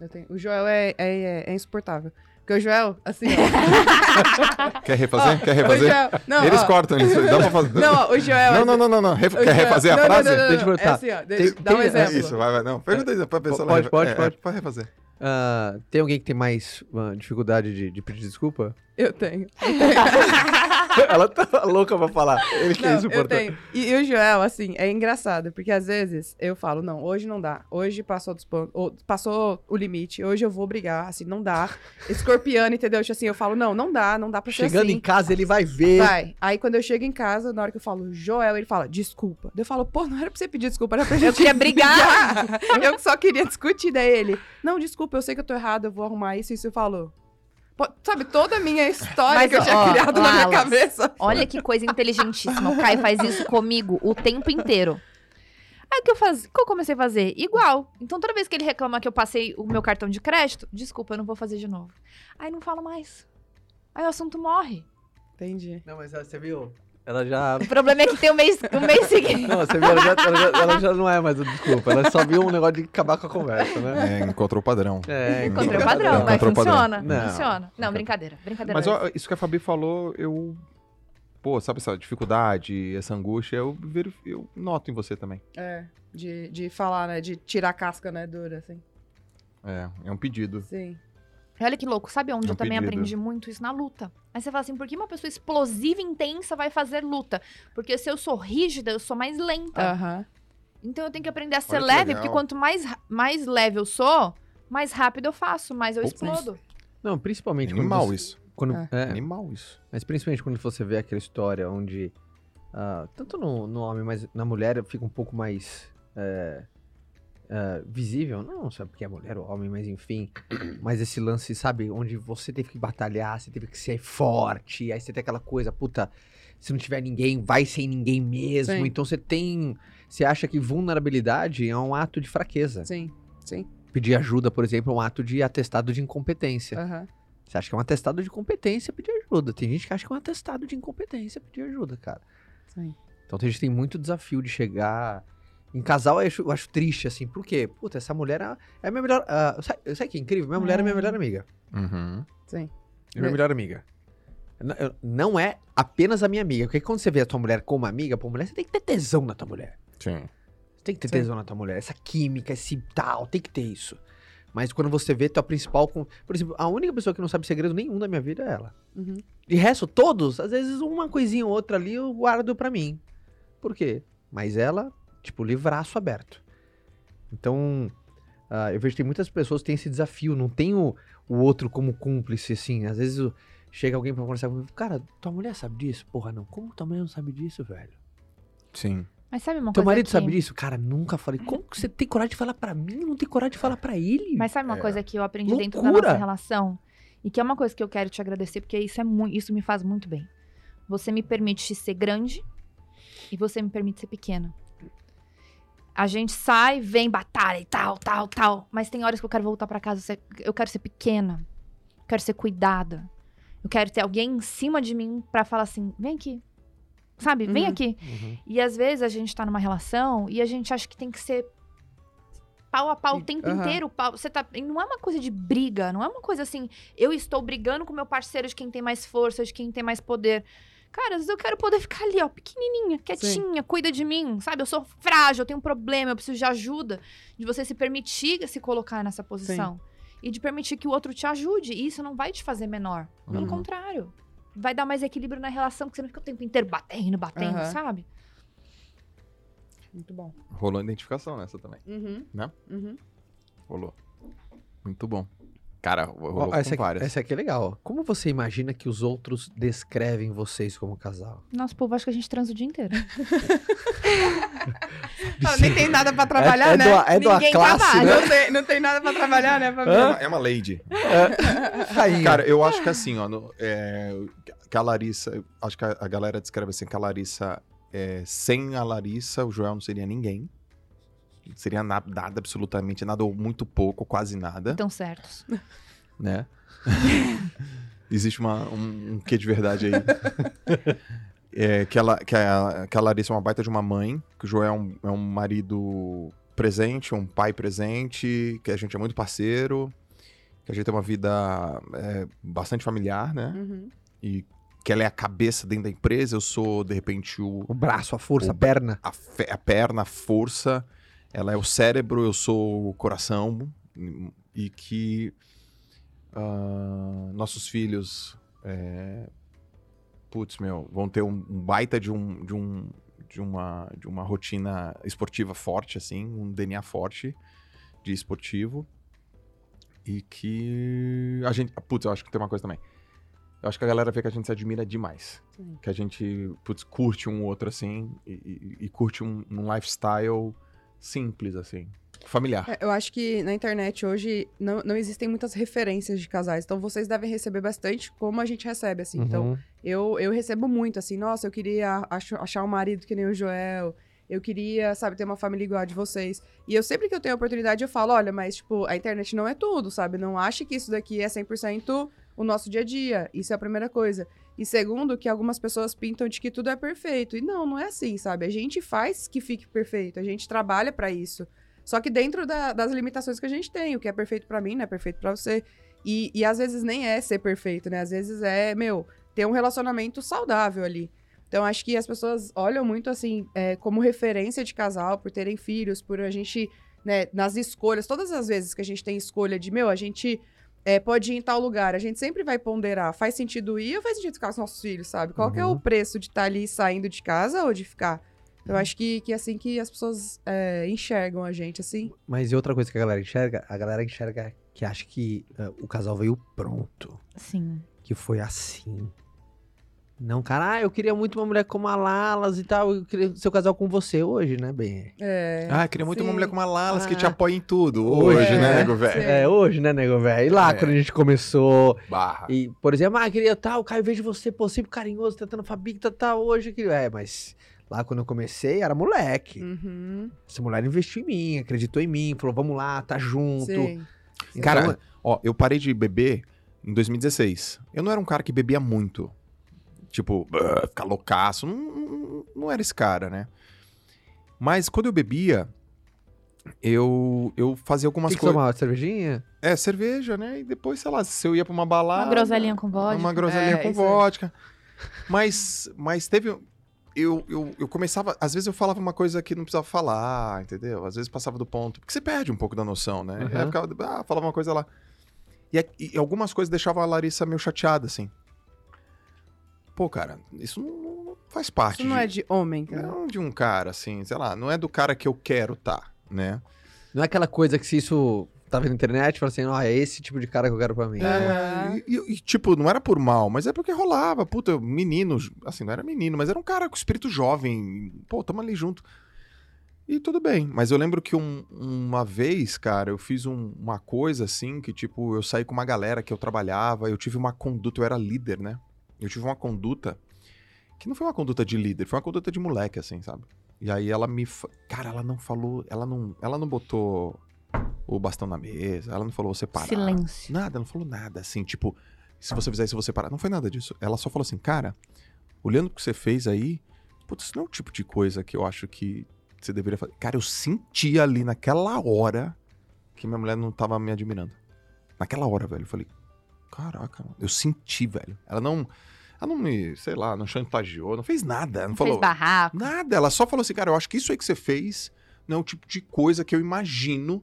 Eu tenho. O Joel é, é, é insuportável. Porque o Joel, assim, ó. Quer refazer? Quer o refazer? Joel, não, Eles ó, cortam isso. Dá pra fazer. Não, ó, o Joel. não, não, não, não, não. Ref- o Quer Joel- refazer a não, não, frase? Não, não, não, Deixa eu não. perguntar. É assim, ó. Tem- dá um tem- é É exemplo. isso, vai, vai. Não, pergunta aí pra pessoa. Pode, pode, é, pode. É, pode refazer. Ah, tem alguém que tem mais ah, dificuldade de, de pedir desculpa? Eu tenho. Ela tá louca pra falar. Ele que é Não, eu insuportável. E, e o Joel, assim, é engraçado, porque às vezes eu falo, não, hoje não dá. Hoje passou dos pontos, ou passou o limite, hoje eu vou brigar, assim, não dá. Escorpiano, entendeu? Tipo Assim, eu falo, não, não dá, não dá pra ser Chegando assim. em casa, ele vai ver. Vai. Aí quando eu chego em casa, na hora que eu falo Joel, ele fala, desculpa. Daí Eu falo, pô, não era pra você pedir desculpa, era pra gente. queria brigar. eu só queria discutir. Daí ele, não, desculpa, eu sei que eu tô errado, eu vou arrumar isso e isso. Eu falo. Sabe, toda a minha história Mas, que eu tinha ó, criado na minha cabeça. Olha que coisa inteligentíssima. O Caio faz isso comigo o tempo inteiro. Aí o que eu faz... o que eu comecei a fazer? Igual. Então toda vez que ele reclama que eu passei o meu cartão de crédito, desculpa, eu não vou fazer de novo. Aí não fala mais. Aí o assunto morre. Entendi. Não, mas você viu? Ela já. O problema é que tem o mês, o mês seguinte. Não, você viu? Ela já, ela já- ela já não é mais o desculpa. Ela só viu um negócio de acabar com a conversa, né? É, encontrou o padrão. É, Encontrei o Encontrou padrão, mas o padrão. funciona. Não. Funciona. Não, brincadeira. Brincadeira. Mas ó, isso que a Fabi falou, eu. Pô, sabe essa dificuldade, essa angústia, eu, eu noto em você também. É, de, de falar, né? De tirar a casca, né, dura, assim. É, é um pedido. Sim. Olha que louco, sabe onde É um eu também pedido. aprendi muito isso? Na luta. Aí você fala assim, por que uma pessoa explosiva e intensa vai fazer luta? Porque se eu sou rígida, eu sou mais lenta. Aham. Então eu tenho que aprender a ser Olha que leve, porque quanto mais, mais leve eu sou, mais rápido eu faço, mais eu Putz. explodo. Não, principalmente quando Animal você- isso. Quando, É. é, Animal isso. mas principalmente quando você vê aquela história onde, ah, tanto no, no homem, mas na mulher fica um pouco mais é, é, visível. Não sabe porque é mulher ou homem, mas enfim. mas esse lance, sabe, onde você teve que batalhar, você teve que ser forte, aí você tem aquela coisa, puta, se não tiver ninguém, vai sem ninguém mesmo. Sim. Então você tem. Você acha que vulnerabilidade é um ato de fraqueza. Sim, sim. Pedir ajuda, por exemplo, é um ato de atestado de incompetência. Aham. Você acha que é um atestado de competência pedir ajuda. Tem gente que acha que é um atestado de incompetência pedir ajuda, cara. Sim. Então a gente tem muito desafio de chegar. Em casal eu acho, eu acho triste, assim. Por quê? Puta, essa mulher é é a minha melhor. ah, sabe, sabe que é incrível? Minha mulher é minha É. melhor amiga. Uhum. Sim. É minha É. melhor amiga. Não é apenas a minha amiga. Porque quando você vê a tua mulher como amiga, pô, mulher, você tem que ter tesão na tua mulher. Sim. Você tem que ter Sim. tesão na tua mulher. Essa química, esse tal, tem que ter isso. Mas quando você vê tua principal. com- Por exemplo, a única pessoa que não sabe segredo nenhum da minha vida é ela. Uhum. De resto, todos, às vezes uma coisinha ou outra ali eu guardo pra mim. Por quê? Mas ela, tipo, livraço aberto. Então, ah, eu vejo que tem muitas pessoas que têm esse desafio, não tem o, o outro como cúmplice, assim. Às vezes o- chega alguém pra conversar comigo, cara, tua mulher sabe disso? Porra, não, como tua mulher não sabe disso, velho? Sim. Mas sabe uma Teu coisa marido que... sabe disso? Cara, nunca falei. Como que você tem coragem de falar pra mim não tem coragem de falar pra ele? Mas sabe uma É. coisa que eu aprendi dentro da Loucura! nossa relação? E que é uma coisa que eu quero te agradecer, porque isso, é muito, isso me faz muito bem. Você me permite ser grande e você me permite ser pequena. A gente sai, vem batalha e tal, tal, tal. Mas tem horas que eu quero voltar pra casa. Eu quero ser pequena. Eu quero ser cuidada. Eu quero ter alguém em cima de mim pra falar assim: vem aqui. Sabe? Vem Uhum. aqui. Uhum. E às vezes a gente tá numa relação e a gente acha que tem que ser pau a pau o tempo aham. inteiro. Pau, você tá, não é uma coisa de briga, não é uma coisa assim, eu estou brigando com meu parceiro de quem tem mais força, de quem tem mais poder. Cara, às vezes eu quero poder ficar ali, ó, pequenininha, quietinha, cuida de mim, sabe? Eu sou frágil, eu tenho um problema, eu preciso de ajuda. De você se permitir se colocar nessa posição. E de permitir que o outro te ajude. E isso não vai te fazer menor. Pelo Uhum. contrário. Vai dar mais equilíbrio na relação, porque você não fica o tempo inteiro batendo, batendo, Aham. sabe? Muito bom. Rolou identificação nessa também. Uhum. Né? Uhum. Rolou. Muito bom. Cara, rolou com essa, aqui, essa aqui é legal. Como você imagina que os outros descrevem vocês como casal? Nosso povo acha que a gente transa o dia inteiro. Ah, nem tem nada pra trabalhar, é, é né? do- é de uma Ninguém classe, trabalha. né? Não, tem, não tem nada pra trabalhar, né? É uma, é uma lady. Rainha. Cara, eu acho que assim, ó, no- é, que a Larissa, acho que a, a galera descreve assim que a Larissa, é, sem a Larissa, o Joel não seria ninguém. Seria nada, nada, absolutamente nada, ou muito pouco, ou quase nada, Estão certos. né? Existe uma, um, um quê de verdade aí. É, que, ela, que, a, que a Larissa é uma baita de uma mãe, que o Joel é um, é um marido presente, um pai presente, que a gente é muito parceiro. que a gente tem uma vida é, bastante familiar, né? Uhum. E que ela é a cabeça dentro da empresa, eu sou, de repente, o, O braço, a força, O a perna. a, fe- a perna, a força, ela é o cérebro, eu sou o coração, e que ah, nossos filhos, é, putz, meu, vão ter um, um baita de, um, de, um, de, uma, de uma rotina esportiva forte, assim, um DNA forte de esportivo, e que a gente, putz, eu acho que tem uma coisa também. Eu acho que a galera vê que a gente se admira demais Sim. que a gente putz, curte um outro assim e, e- e curte um, um lifestyle simples assim, familiar. É, eu acho que na internet hoje não, não existem muitas referências de casais, então vocês devem receber bastante como a gente recebe, assim. Então, Uhum. eu, eu recebo muito, assim, nossa, eu queria ach- achar um marido que nem o Joel, eu queria, sabe, ter uma família igual a de vocês. E eu sempre que eu tenho a oportunidade, eu falo, olha, mas, tipo, a internet não é tudo, sabe? Não ache que isso daqui é 100% o nosso dia a dia. Isso é a primeira coisa. E segundo, que algumas pessoas pintam de que tudo é perfeito. E não, não é assim, sabe? A gente faz que fique perfeito, a gente trabalha pra isso. Só que dentro da- das limitações que a gente tem, o que é perfeito pra mim não é perfeito pra você. E, e às vezes nem é ser perfeito, né? Às vezes é, meu, ter um relacionamento saudável ali. Então, acho que as pessoas olham muito, assim, é, como referência de casal, por terem filhos, por a gente, né, nas escolhas, todas as vezes que a gente tem escolha de, meu, a gente é, pode ir em tal lugar, a gente sempre vai ponderar, faz sentido ir ou faz sentido ficar com os nossos filhos, sabe? Qual que é o Uhum. preço de estar ali saindo de casa ou de ficar? Eu acho que, que é assim que as pessoas é, enxergam a gente, assim. Mas e outra coisa que a galera enxerga? A galera enxerga que acha que ah, o casal veio pronto. Sim. Que foi assim. Não, cara, ah, eu queria muito uma mulher como a Lalas e tal. Eu queria ser o casal com você hoje, né, bem? É, Ah, queria muito uma sim. mulher com uma Lalas que te Ah. apoia em tudo. Hoje, Hoje, né, é, nego velho? É, hoje, né, nego velho? E lá, É. quando a gente começou. Barra. E, por exemplo, ah, queria tal, Caio, vejo você, pô, sempre carinhoso, tratando a Fabi, tá, tá, hoje. Que... É, mas lá quando eu comecei, era moleque. Uhum, Essa mulher investiu em mim, acreditou em mim, falou, vamos lá, tá junto. sim. Então, Cara, ó, eu parei de beber em 2016. Eu não era um cara que bebia muito. Tipo, "Ah, ficar loucaço. Não, não, era esse cara, né? Mas quando eu bebia, eu, eu fazia algumas coisas. tomava? Cervejinha? É, cerveja, né? E depois, sei lá, se eu ia pra uma balada. Uma groselinha com vodka. Uma groselinha É, com vodka. Mas, mas teve. Eu, eu, eu começava. Às vezes eu falava uma coisa que não precisava falar, entendeu? Às vezes passava do ponto. Porque você perde um pouco da noção, né? Uhum. Eu ficava, ah, falava uma coisa lá. E, e algumas coisas deixavam a Larissa meio chateada, assim. Pô, cara, isso não, faz parte. Isso não de, é de homem, cara. não de um cara, assim, sei lá, não é do cara que eu quero tá, né? Não é aquela coisa que se isso tava na internet, fala assim, ah, é esse tipo de cara que eu quero pra mim. Aham. E, e- e, tipo, não era por mal, mas é porque rolava. Puta, menino, assim, não era menino, mas era um cara com espírito jovem. Pô, tamo ali junto. E tudo bem. Mas eu lembro que um- uma vez, cara, eu fiz um- uma coisa assim, que tipo, eu saí com uma galera que eu trabalhava, eu tive uma conduta, eu era líder, né? Eu tive uma conduta que não foi uma conduta de líder, foi uma conduta de moleque, assim, sabe? E aí ela me. fa- Cara, ela não falou. Ela não, ela não botou o bastão na mesa, ela não falou você parar. Silêncio. Nada, não falou nada, assim, tipo, se você fizer isso, você parar. Não foi nada disso. Ela só falou assim, cara, olhando o que você fez aí, putz, isso não é o tipo de coisa que eu acho que você deveria fazer. Cara, eu senti ali naquela hora que minha mulher não tava me admirando. Naquela hora, velho, eu falei, caraca, mano, eu senti, velho. Ela não, ela não me, sei lá, não chantageou, não fez nada, não, Não falou fez barraco. nada. Ela só falou assim, cara, eu acho que isso aí que você fez não é o tipo de coisa que eu imagino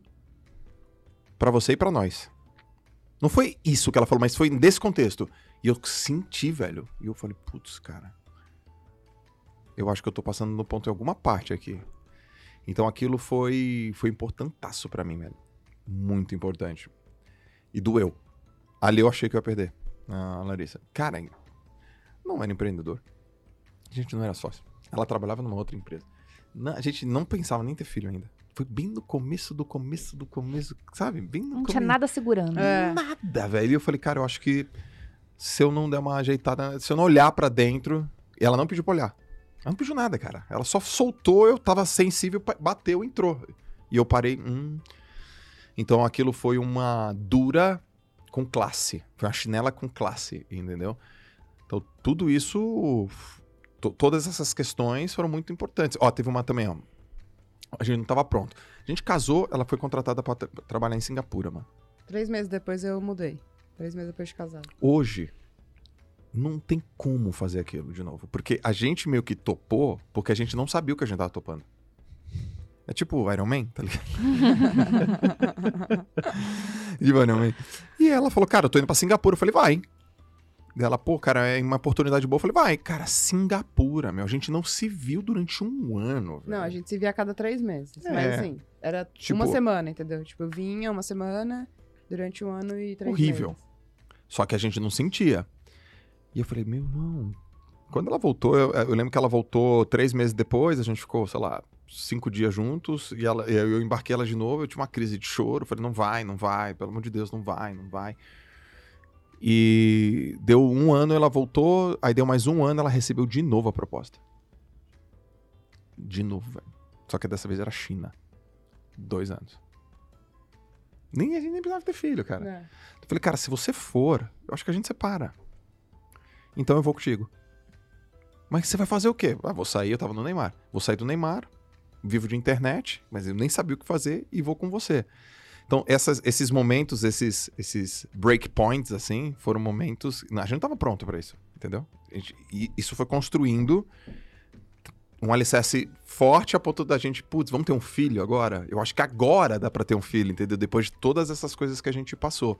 pra você e pra nós. Não foi isso que ela falou, mas foi nesse contexto. E eu senti, velho. E eu falei, putz, cara. Eu acho que eu tô passando no ponto em alguma parte aqui. Então aquilo foi foi importantaço pra mim, velho. Muito importante. E doeu. Ali eu achei que eu ia perder a Larissa. Cara, não era empreendedor. A gente não era sócio. Ela trabalhava numa outra empresa. Não, a gente não pensava nem ter filho ainda. Foi bem no começo do começo do começo, sabe? Bem no Não começo. tinha nada segurando. É. Nada, velho. E eu falei, cara, eu acho que se eu não der uma ajeitada, se eu não olhar pra dentro, e ela não pediu pra olhar. Ela não pediu nada, cara. Ela só soltou, eu tava sensível, bateu, entrou. E eu parei, hum. Então aquilo foi uma dura com classe. Foi uma chinela com classe, entendeu? Então tudo isso, to- todas essas questões foram muito importantes. Ó, teve uma também, ó. A gente não tava pronto. A gente casou, ela foi contratada pra tra- trabalhar em Singapura, mano. Três meses depois eu mudei. Três meses depois de casado. Hoje, não tem como fazer aquilo de novo. Porque a gente meio que topou porque a gente não sabia o que a gente tava topando. É tipo Iron Man, tá ligado? tipo Iron Man. E ela falou, cara, eu tô indo pra Singapura. Eu falei, vai. Daí Ela, pô, cara, é uma oportunidade boa. Eu falei, vai, cara, Singapura, meu. A gente não se viu durante um ano. Não, a gente se via a cada três meses. É. Mas assim, era Tipo- uma semana, entendeu? Tipo, eu vinha uma semana durante um ano e três Horrível. meses. Só que a gente não sentia. E eu falei, meu irmão. Quando ela voltou, eu, eu lembro que ela voltou três meses depois, a gente ficou, sei lá, cinco dias juntos, e ela, eu embarquei ela de novo, eu tinha uma crise de choro, eu falei, não vai, não vai, pelo amor de Deus, não vai, não vai. E deu um ano, ela voltou, aí deu mais um ano, ela recebeu de novo a proposta. De novo, velho. Só que dessa vez era China. Dois anos. Nem, a gente nem precisava ter filho, cara. É. Eu falei, cara, se você for, eu acho que a gente separa. Então eu vou contigo. Mas você vai fazer o quê? Ah, vou sair, eu tava no Neymar. Vou sair do Neymar, vivo de internet, mas eu nem sabia o que fazer e vou com você. Então, essas- esses momentos, esses, esses breakpoints, assim, foram momentos. A gente não tava pronto pra isso, entendeu? Gente- e isso foi construindo um alicerce forte a ponto da gente, putz, vamos ter um filho agora? Eu acho que agora dá pra ter um filho, entendeu? Depois de todas essas coisas que a gente passou.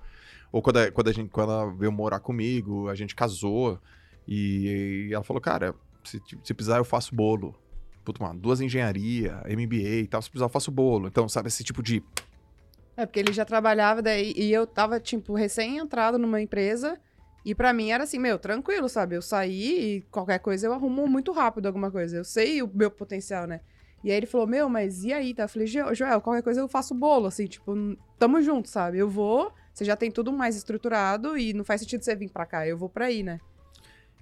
Ou quando, a- quando, a gente, quando ela veio morar comigo, a gente casou e, e ela falou, cara, se, se precisar eu faço bolo. Puta, mano, duas engenharia, MBA e tal, se precisar eu faço bolo. Então, sabe, esse tipo de... É, porque ele já trabalhava daí e eu tava, tipo, recém-entrado numa empresa. E pra mim era assim, meu, tranquilo, sabe? Eu saí e qualquer coisa eu arrumo muito rápido alguma coisa. Eu sei o meu potencial, né? E aí ele falou, meu, mas e aí? Tá? Eu falei, "Jo- Joel, qualquer coisa eu faço bolo, assim, tipo, tamo junto, sabe? Eu vou, você já tem tudo mais estruturado e não faz sentido você vir pra cá, eu vou pra aí, né?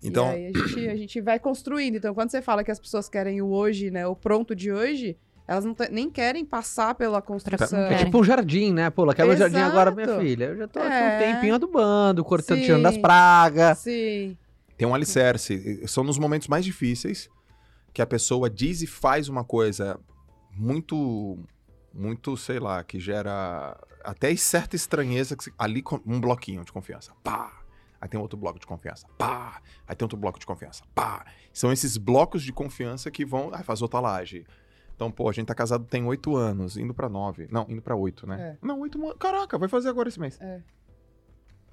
Então, E aí a gente, a gente vai construindo. Então, quando você fala que as pessoas querem o hoje, né, o pronto de hoje, elas não nem querem passar pela construção. É tipo um jardim, né? Pô, quero um jardim agora, minha filha. Eu já tô aqui É. um tempinho adubando, cortando, Sim. tirando das pragas. Sim. tem um alicerce. São nos momentos mais difíceis que a pessoa diz e faz uma coisa muito, muito, sei lá, que gera até certa estranheza. Que se- ali, um bloquinho de confiança. Pá! Aí tem outro bloco de confiança. Pá! Aí tem outro bloco de confiança. Pá! São esses blocos de confiança que vão. Aí faz outra laje. Então, pô, a gente tá casado tem oito anos, indo pra nove. Não, indo pra oito, né? Não, oito. Caraca, vai fazer agora esse mês. É.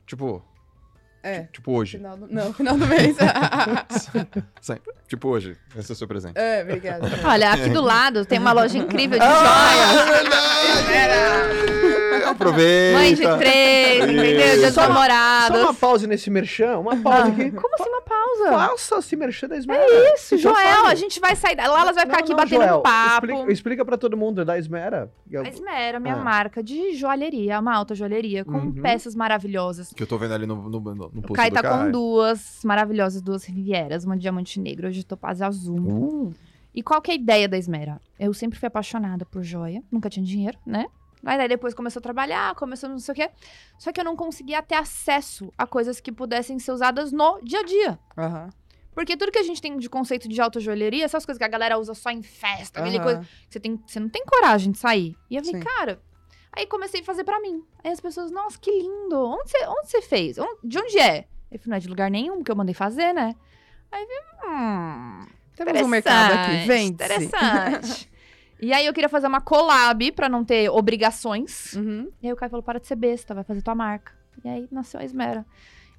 Tipo, É. tipo hoje. Final do... Não, final do mês. Sim, tipo hoje. Esse é o seu presente. é, obrigada. Olha, aqui do lado tem uma loja incrível de Ah, joias. é verdade! Aproveita! Mãe de três, entendeu? Dia dos Só uma- Só namorados. uma pausa nesse merchan, uma pausa aqui. Como assim uma pausa? Faça esse merchan da Esmera. Isso, Então Joel, a gente vai sair. da- Lá elas vai ficar Não, aqui não, batendo Joel, um papo. Explica, explica pra todo mundo da Esmera. A Esmera, minha Ah. marca de joalheria, uma alta joalheria, com Uhum. peças maravilhosas. Que eu tô vendo ali no, no, no, no O pulso Kai do tá Kai. com duas maravilhosas, duas rivieras, uma diamante negro, hoje topaz azul. Uh, E qual que é a ideia da Esmera? Eu sempre fui apaixonada por joia, nunca tinha dinheiro, né? Aí daí depois começou a trabalhar, começou não sei o quê. Só que eu não conseguia ter acesso a coisas que pudessem ser usadas no dia a dia. Aham. Porque tudo que a gente tem de conceito de alta joalheria, essas coisas que a galera usa só em festa, aquele aham. coisa você, tem, você não tem coragem de sair. E eu falei, Sim. cara. Aí comecei a fazer pra mim. Aí as pessoas, nossa, que lindo. Onde você, onde fez? Onde- de onde é? Eu falei, não é de lugar nenhum, que eu mandei fazer, né? Aí eu vi, hum. Temos um mercado aqui, vende Interessante. e aí eu queria fazer uma collab pra não ter obrigações. Uhum. E aí o Caio falou, para de ser besta, vai fazer tua marca. E aí nasceu a Esmera.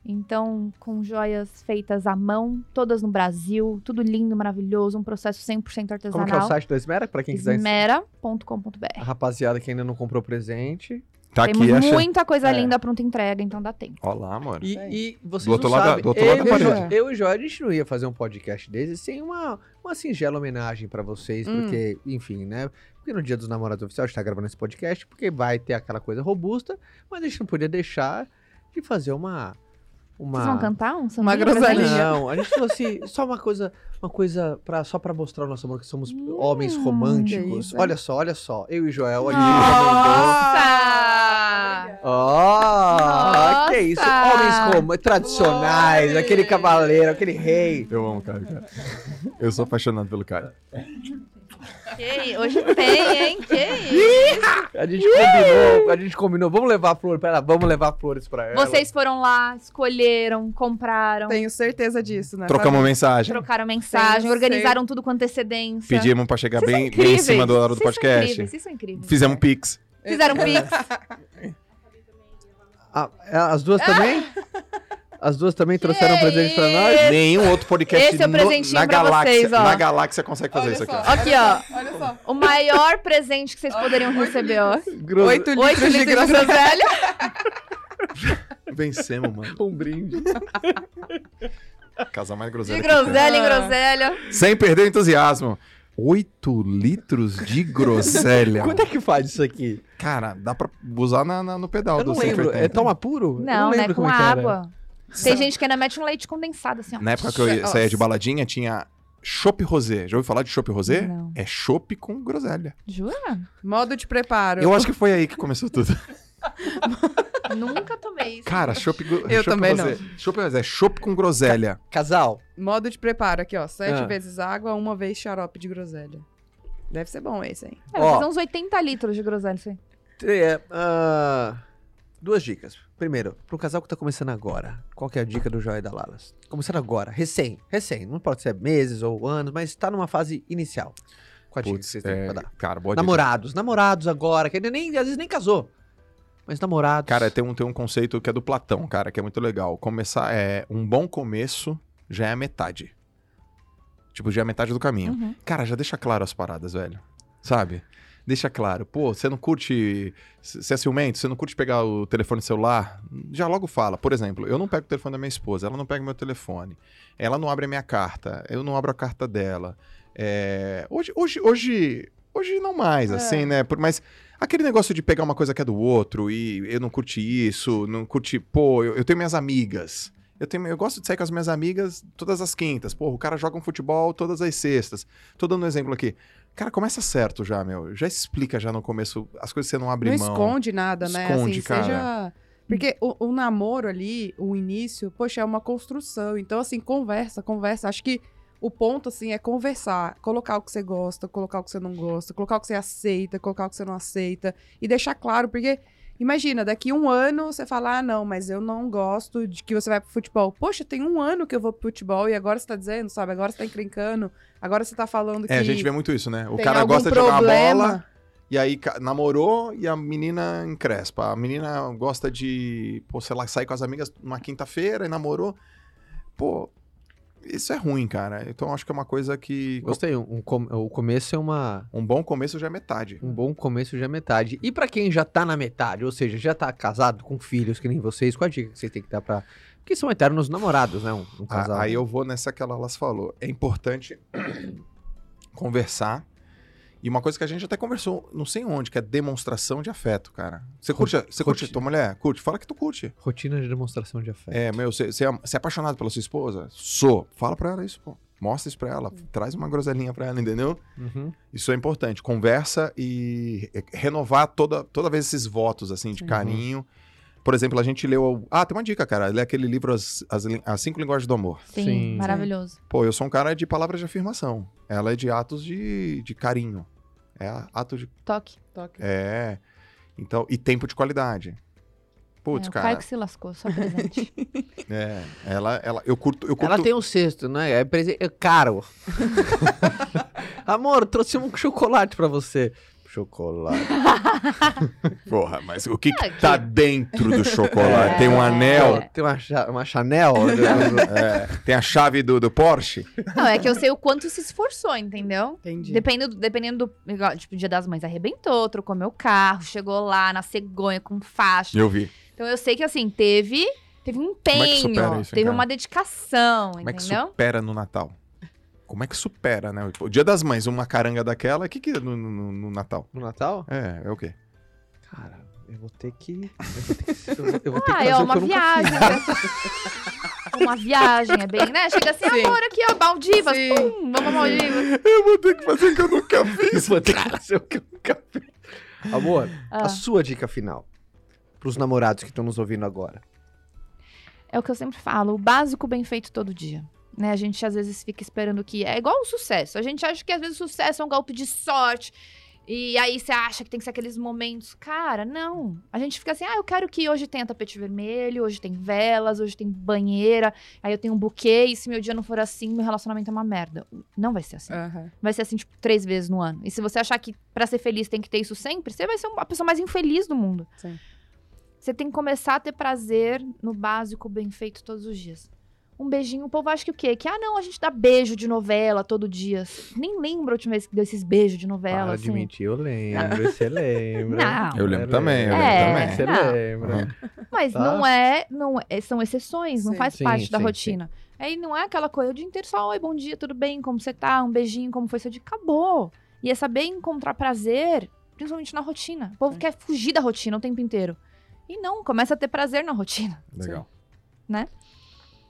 Então, com joias feitas à mão, todas no Brasil, tudo lindo, maravilhoso, um processo 100% Como que é o artesanal. site da Esmera? Pra quem quiser. A Esmera.com.br. rapaziada que ainda não comprou presente. tá Temos aqui, acha... muita coisa É. linda pronta entrega, então dá tempo. Ó lá, amor. E, aí. e vocês Do outro não lado da- sabem, do outro lado eu, da e parede. eu e o Joel, a gente não ia fazer um podcast desses sem uma, uma singela homenagem pra vocês, Hum. porque, enfim, né? Porque no dia dos namorados oficial a gente tá gravando esse podcast, porque vai ter aquela coisa robusta, mas a gente não podia deixar de fazer uma... uma... Vocês vão cantar um sambinha Uma groselha. Não, a gente falou assim, só uma coisa, uma coisa pra, só pra mostrar o nosso amor, que somos Hum, homens românticos. olha só, olha só, eu e Joel, a gente comentou. Nossa! Oh, que isso, homens românticos, tradicionais, aquele cavaleiro, aquele rei. Eu amo o Caio, cara. Eu sou apaixonado pelo Caio. Que, hoje tem, hein? Que isso? A gente combinou, a gente combinou. Vamos levar flor pra ela, vamos levar flores pra ela. Vocês foram lá, escolheram, compraram, Tenho certeza disso, né? Trocamos mensagem. trocaram mensagem, Tenho organizaram tudo com antecedência. Pedimos pra chegar Vocês bem, bem em cima da hora do Vocês são podcast. incríveis, Vocês são incríveis. Fizemos um pix. Fizeram um pix. Ah, as duas também? As duas também trouxeram um presente pra nós? Nenhum outro podcast Esse é o no- presentinho na galáxia, vocês, ó. na galáxia consegue fazer Olha isso aqui. só. Aqui, olha ó. só, Olha só. O maior presente que vocês poderiam receber, ó. Oito litros, Oito de litros de groselha. Vencemos, mano. Um brinde. Casa mais De groselha. tem. groselha em Ah. groselha. Sem perder o entusiasmo. 8 litros de groselha. Quanto é que faz isso aqui? Cara, dá pra usar na, na- no pedal Eu do não lembro. 180. É toma puro? Eu Não, né? lembro Com como é que era. Tem gente que ainda mete um leite condensado, assim, ó. Na época que eu Nossa. saía de baladinha, tinha chopp rosé. Já ouviu falar de chopp rosé? Não. É chopp com groselha. Jura? Modo de preparo. Eu acho que foi aí que começou tudo. Nunca tomei isso. Cara, chopp Eu chopp também rosé. Chopp rosé, chopp com groselha. Casal, Modo de preparo aqui, ó. Sete Ah. vezes água, uma vez xarope de groselha. Deve ser bom esse, hein? É, vai Ó. fazer uns 80 litros de groselha isso aí. é, ah, duas dicas. Primeiro, pro casal que tá começando agora, qual que é a dica do Joia da Lalas? Começando agora, recém, recém, não pode ser meses ou anos, mas tá numa fase inicial. Qual a dica que vocês têm é, pra dar? cara, boa dica. Namorados, namorados agora, que ainda nem, às vezes nem casou, mas namorados. Cara, tem um, tem um conceito que é do Platão, cara, que é muito legal. Começar é um bom começo já é a metade. Tipo, já é a metade do caminho. Uhum. Cara, já deixa claro as paradas, velho. Sabe? Deixa claro. Pô, você não curte. Você é ciumento? Você não curte pegar o telefone celular? Já logo fala. Por exemplo, eu não pego o telefone da minha esposa, ela não pega meu telefone. Ela não abre a minha carta, eu não abro a carta dela. É, Hoje, hoje, hoje, hoje não mais, É. assim, né? Por- Mas aquele negócio de pegar uma coisa que é do outro e eu não curti isso, não curti. Pô, eu, eu tenho minhas amigas. Eu, tenho, eu gosto de sair com as minhas amigas todas as quintas. Pô, o cara joga um futebol todas as sextas. Tô dando um exemplo aqui. Cara, começa certo já, meu. Já explica já no começo as coisas que você não abre não mão. esconde nada, né? Esconde, assim, cara. seja. Porque o, o namoro ali, o início, poxa, é uma construção. Então, assim, conversa, conversa. Acho que o ponto, assim, é conversar. Colocar o que você gosta, colocar o que você não gosta, colocar o que você aceita, colocar o que você não aceita. E deixar claro, porque. Imagina, daqui um ano você fala, ah, não, mas eu não gosto de que você vai pro futebol. Poxa, tem um ano que eu vou pro futebol e agora você tá dizendo, sabe? Agora você tá encrencando, agora você tá falando que É, a gente vê muito isso, né? O cara gosta de jogar problema. bola e aí namorou e a menina encrespa. A menina gosta de, pô, sei lá, sair com as amigas numa quinta-feira e namorou. Pô, isso é ruim, cara. Então acho que é uma coisa que. Gostei, um, um o começo é uma... Um bom começo já é metade. Um bom começo já é metade. E pra quem já tá na metade, ou seja, já tá casado com filhos que nem vocês, qual a dica que vocês têm que dar pra... Porque são eternos namorados, né? Um, um Ah, casal. Aí eu vou nessa que ela elas falou. É importante conversar. E uma coisa que a gente até conversou, não sei onde, que é demonstração de afeto, cara. Você curte, a- você curte tua mulher? Curte? Fala que tu curte. Rotina de demonstração de afeto. É, meu, você, você é, você é apaixonado pela sua esposa? Sou. Fala pra ela isso, pô. Mostra isso pra ela. Traz uma groselinha pra ela, entendeu? Uhum. Isso é importante. Conversa e re- renovar toda, toda vez esses votos, assim, de Sim. carinho. Por exemplo, a gente leu. Ah, tem uma dica, cara. Lê aquele livro As, As, As Cinco Linguagens do Amor. Sim, Sim. maravilhoso. Pô, eu sou um cara de palavras de afirmação. Ela é de atos de, de carinho. É ato de. Toque. Toque. É. Então, e tempo de qualidade. Putz, é, o cara. pai que se lascou, só presente. É. Ela, ela. Eu curto. Eu curto Ela tem um cesto, né? É, prese- é caro. Amor, trouxe um chocolate pra você. Chocolate. Porra, mas o que, que É que- tá dentro do chocolate? Tem um É. anel, Tem uma, cha- uma Chanel. é, tem a chave do, do Porsche. Não, é que eu sei o quanto se esforçou, entendeu? Entendi. Dependendo, dependendo do. igual, Tipo, Dia das Mães arrebentou, trocou meu carro, chegou lá na cegonha com faixa. Eu vi. Então eu sei que assim, teve. Teve um Como é empenho, supera isso, teve cara? uma dedicação, Como é que entendeu? supera no Natal? Como é que supera, né? O dia das mães, uma caranga daquela, o que que é no, no- no Natal? No Natal? É, é o quê? Cara, eu vou ter que. Eu vou ter que, eu vou- eu vou ter que Ah, fazer é o que uma eu nunca viagem. né? uma viagem, é bem, né? Chega assim, Sim. amor, aqui, ó, Maldivas. Sim. Pum, vamos a Maldivas. Eu vou ter que fazer o que eu nunca fiz. fiz. Vou ter que fazer o que eu nunca fiz. Amor, Ah. a sua dica final. Pros namorados que estão nos ouvindo agora. É o que eu sempre falo, o básico bem feito todo dia. Né? A gente às vezes fica esperando que. É igual o sucesso. A gente acha que às vezes o sucesso é um golpe de sorte. E aí você acha que tem que ser aqueles momentos. Cara, não. A gente fica assim, ah, eu quero que hoje tenha tapete vermelho, hoje tem velas, hoje tem banheira, aí eu tenho um buquê, e se meu dia não for assim, meu relacionamento é uma merda. Não vai ser assim. Aham. Vai ser assim, tipo, três vezes no ano. E se você achar que pra ser feliz tem que ter isso sempre, você vai ser a pessoa mais infeliz do mundo. Sim. Você tem que começar a ter prazer no básico bem feito todos os dias. Um beijinho, o povo acha que o quê? Que, ah, não, a gente dá beijo de novela todo dia. Nem lembro a última vez que deu esses beijos de novela, Para assim. de mentir, eu lembro. Você lembra. Não. Eu lembro também, eu É, lembro também. Você Não. lembra. Mas Tá. não é, não é- são exceções, não Sim. faz Sim, parte da sim, rotina. Aí não é aquela coisa o dia inteiro só, oi, bom dia, tudo bem, como você tá? Um beijinho, como foi seu dia? Acabou. E é saber encontrar prazer, principalmente na rotina. O povo quer fugir da rotina o tempo inteiro. E não, começa a ter prazer na rotina. Legal.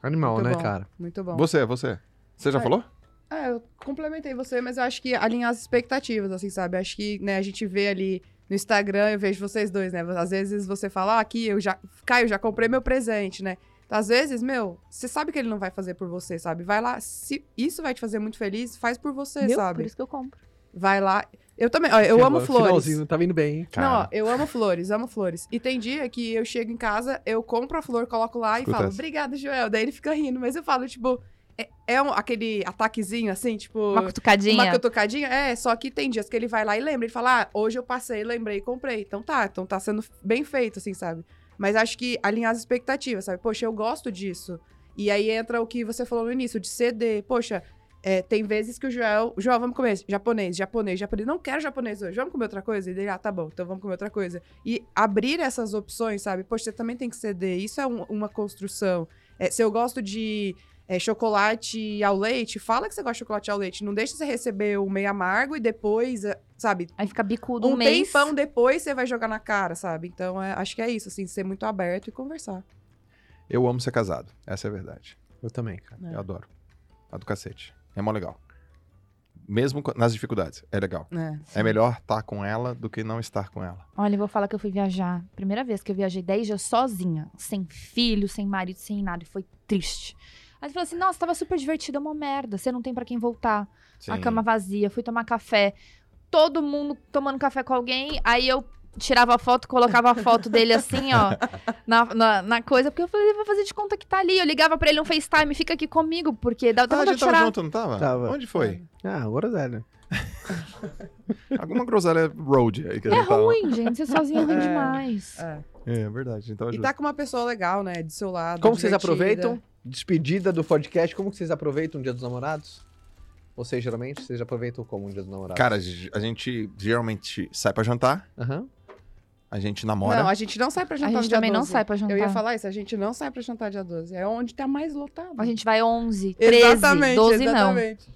Animal, Muito né, bom. cara? Muito bom. Você, você. Você já É. falou? É, eu complementei você, mas eu acho que alinhar as expectativas, assim, sabe? Acho que, né, a gente vê ali no Instagram, eu vejo vocês dois, né? Às vezes você fala, ah, aqui, eu já. Caio, já comprei meu presente, né? Então, às vezes, meu, você sabe que ele não vai fazer por você, sabe? Vai lá, se isso vai te fazer muito feliz, faz por você, Viu? sabe? Por isso que eu compro. Vai lá. Eu também, ó, eu amo flores. Finalzinho, tá vindo bem, hein? Não, ó, eu amo flores, amo flores. E tem dia que eu chego em casa, eu compro a flor, coloco lá Escuta e falo, essa. obrigada, Joel. Daí ele fica rindo, mas eu falo, tipo, é, é um- aquele ataquezinho assim, tipo. Uma cutucadinha. Uma cutucadinha? É, só que tem dias que ele vai lá e lembra. Ele fala, ah, hoje eu passei, lembrei e comprei. Então tá, então tá sendo bem feito, assim, sabe? Mas acho que alinhar as expectativas, sabe? Poxa, eu gosto disso. E aí entra o que você falou no início, de ceder. Poxa, é, tem vezes que o Joel... Joel, vamos comer japonês, japonês, japonês. Não quero japonês hoje, vamos comer outra coisa? E ele, ah, tá bom, então vamos comer outra coisa. E abrir essas opções, sabe? Poxa, você também tem que ceder. Isso é um- uma construção. É, se eu gosto de é, chocolate ao leite, fala que você gosta de chocolate ao leite. Não deixa você receber o meio amargo e depois, é, sabe? Aí fica bicudo um, Um mês. tempão depois você vai jogar na cara, sabe? Então, é, acho que é isso, assim, ser muito aberto e conversar. Eu amo ser casado. Essa é a verdade. Eu também, cara. É. Eu adoro. A do cacete. É mó legal. Mesmo nas dificuldades. É legal. É. É melhor estar com ela do que não estar com ela. Olha, eu vou falar que eu fui viajar. Primeira vez que eu viajei 10 dias sozinha. Sem filho, sem marido, sem nada. E foi triste. Aí você falou assim, nossa, tava super divertido. É uma merda. Você não tem pra quem voltar. A Sim. cama vazia. Fui tomar café. Todo mundo tomando café com alguém. Aí eu tirava a foto, colocava a foto dele assim, ó, na, na, na coisa. Porque eu falei, vou fazer de conta que tá ali. Eu ligava pra ele no FaceTime, fica aqui comigo. Porque dá Ah, dá a gente tava junto, não tava? Tava. Onde foi? Ah, agora é, né? Alguma groselha road aí que a É gente tava. ruim, gente. Ser sozinho é ruim É. demais. É. É, verdade. Tava E tá com uma pessoa legal, né? Do seu lado. Como que vocês divertida. aproveitam? Despedida do podcast, como que vocês aproveitam o Dia dos Namorados? Vocês, geralmente, vocês aproveitam como o Dia dos Namorados? Cara, a gente geralmente sai pra jantar, Aham. A gente namora. Não, a gente não sai pra A jantar no gente dia também não 12. sai pra jantar. Eu ia falar isso, a gente não sai pra jantar dia 12. É onde tá mais lotado. A gente vai 11, 13, exatamente, 12 não. exatamente.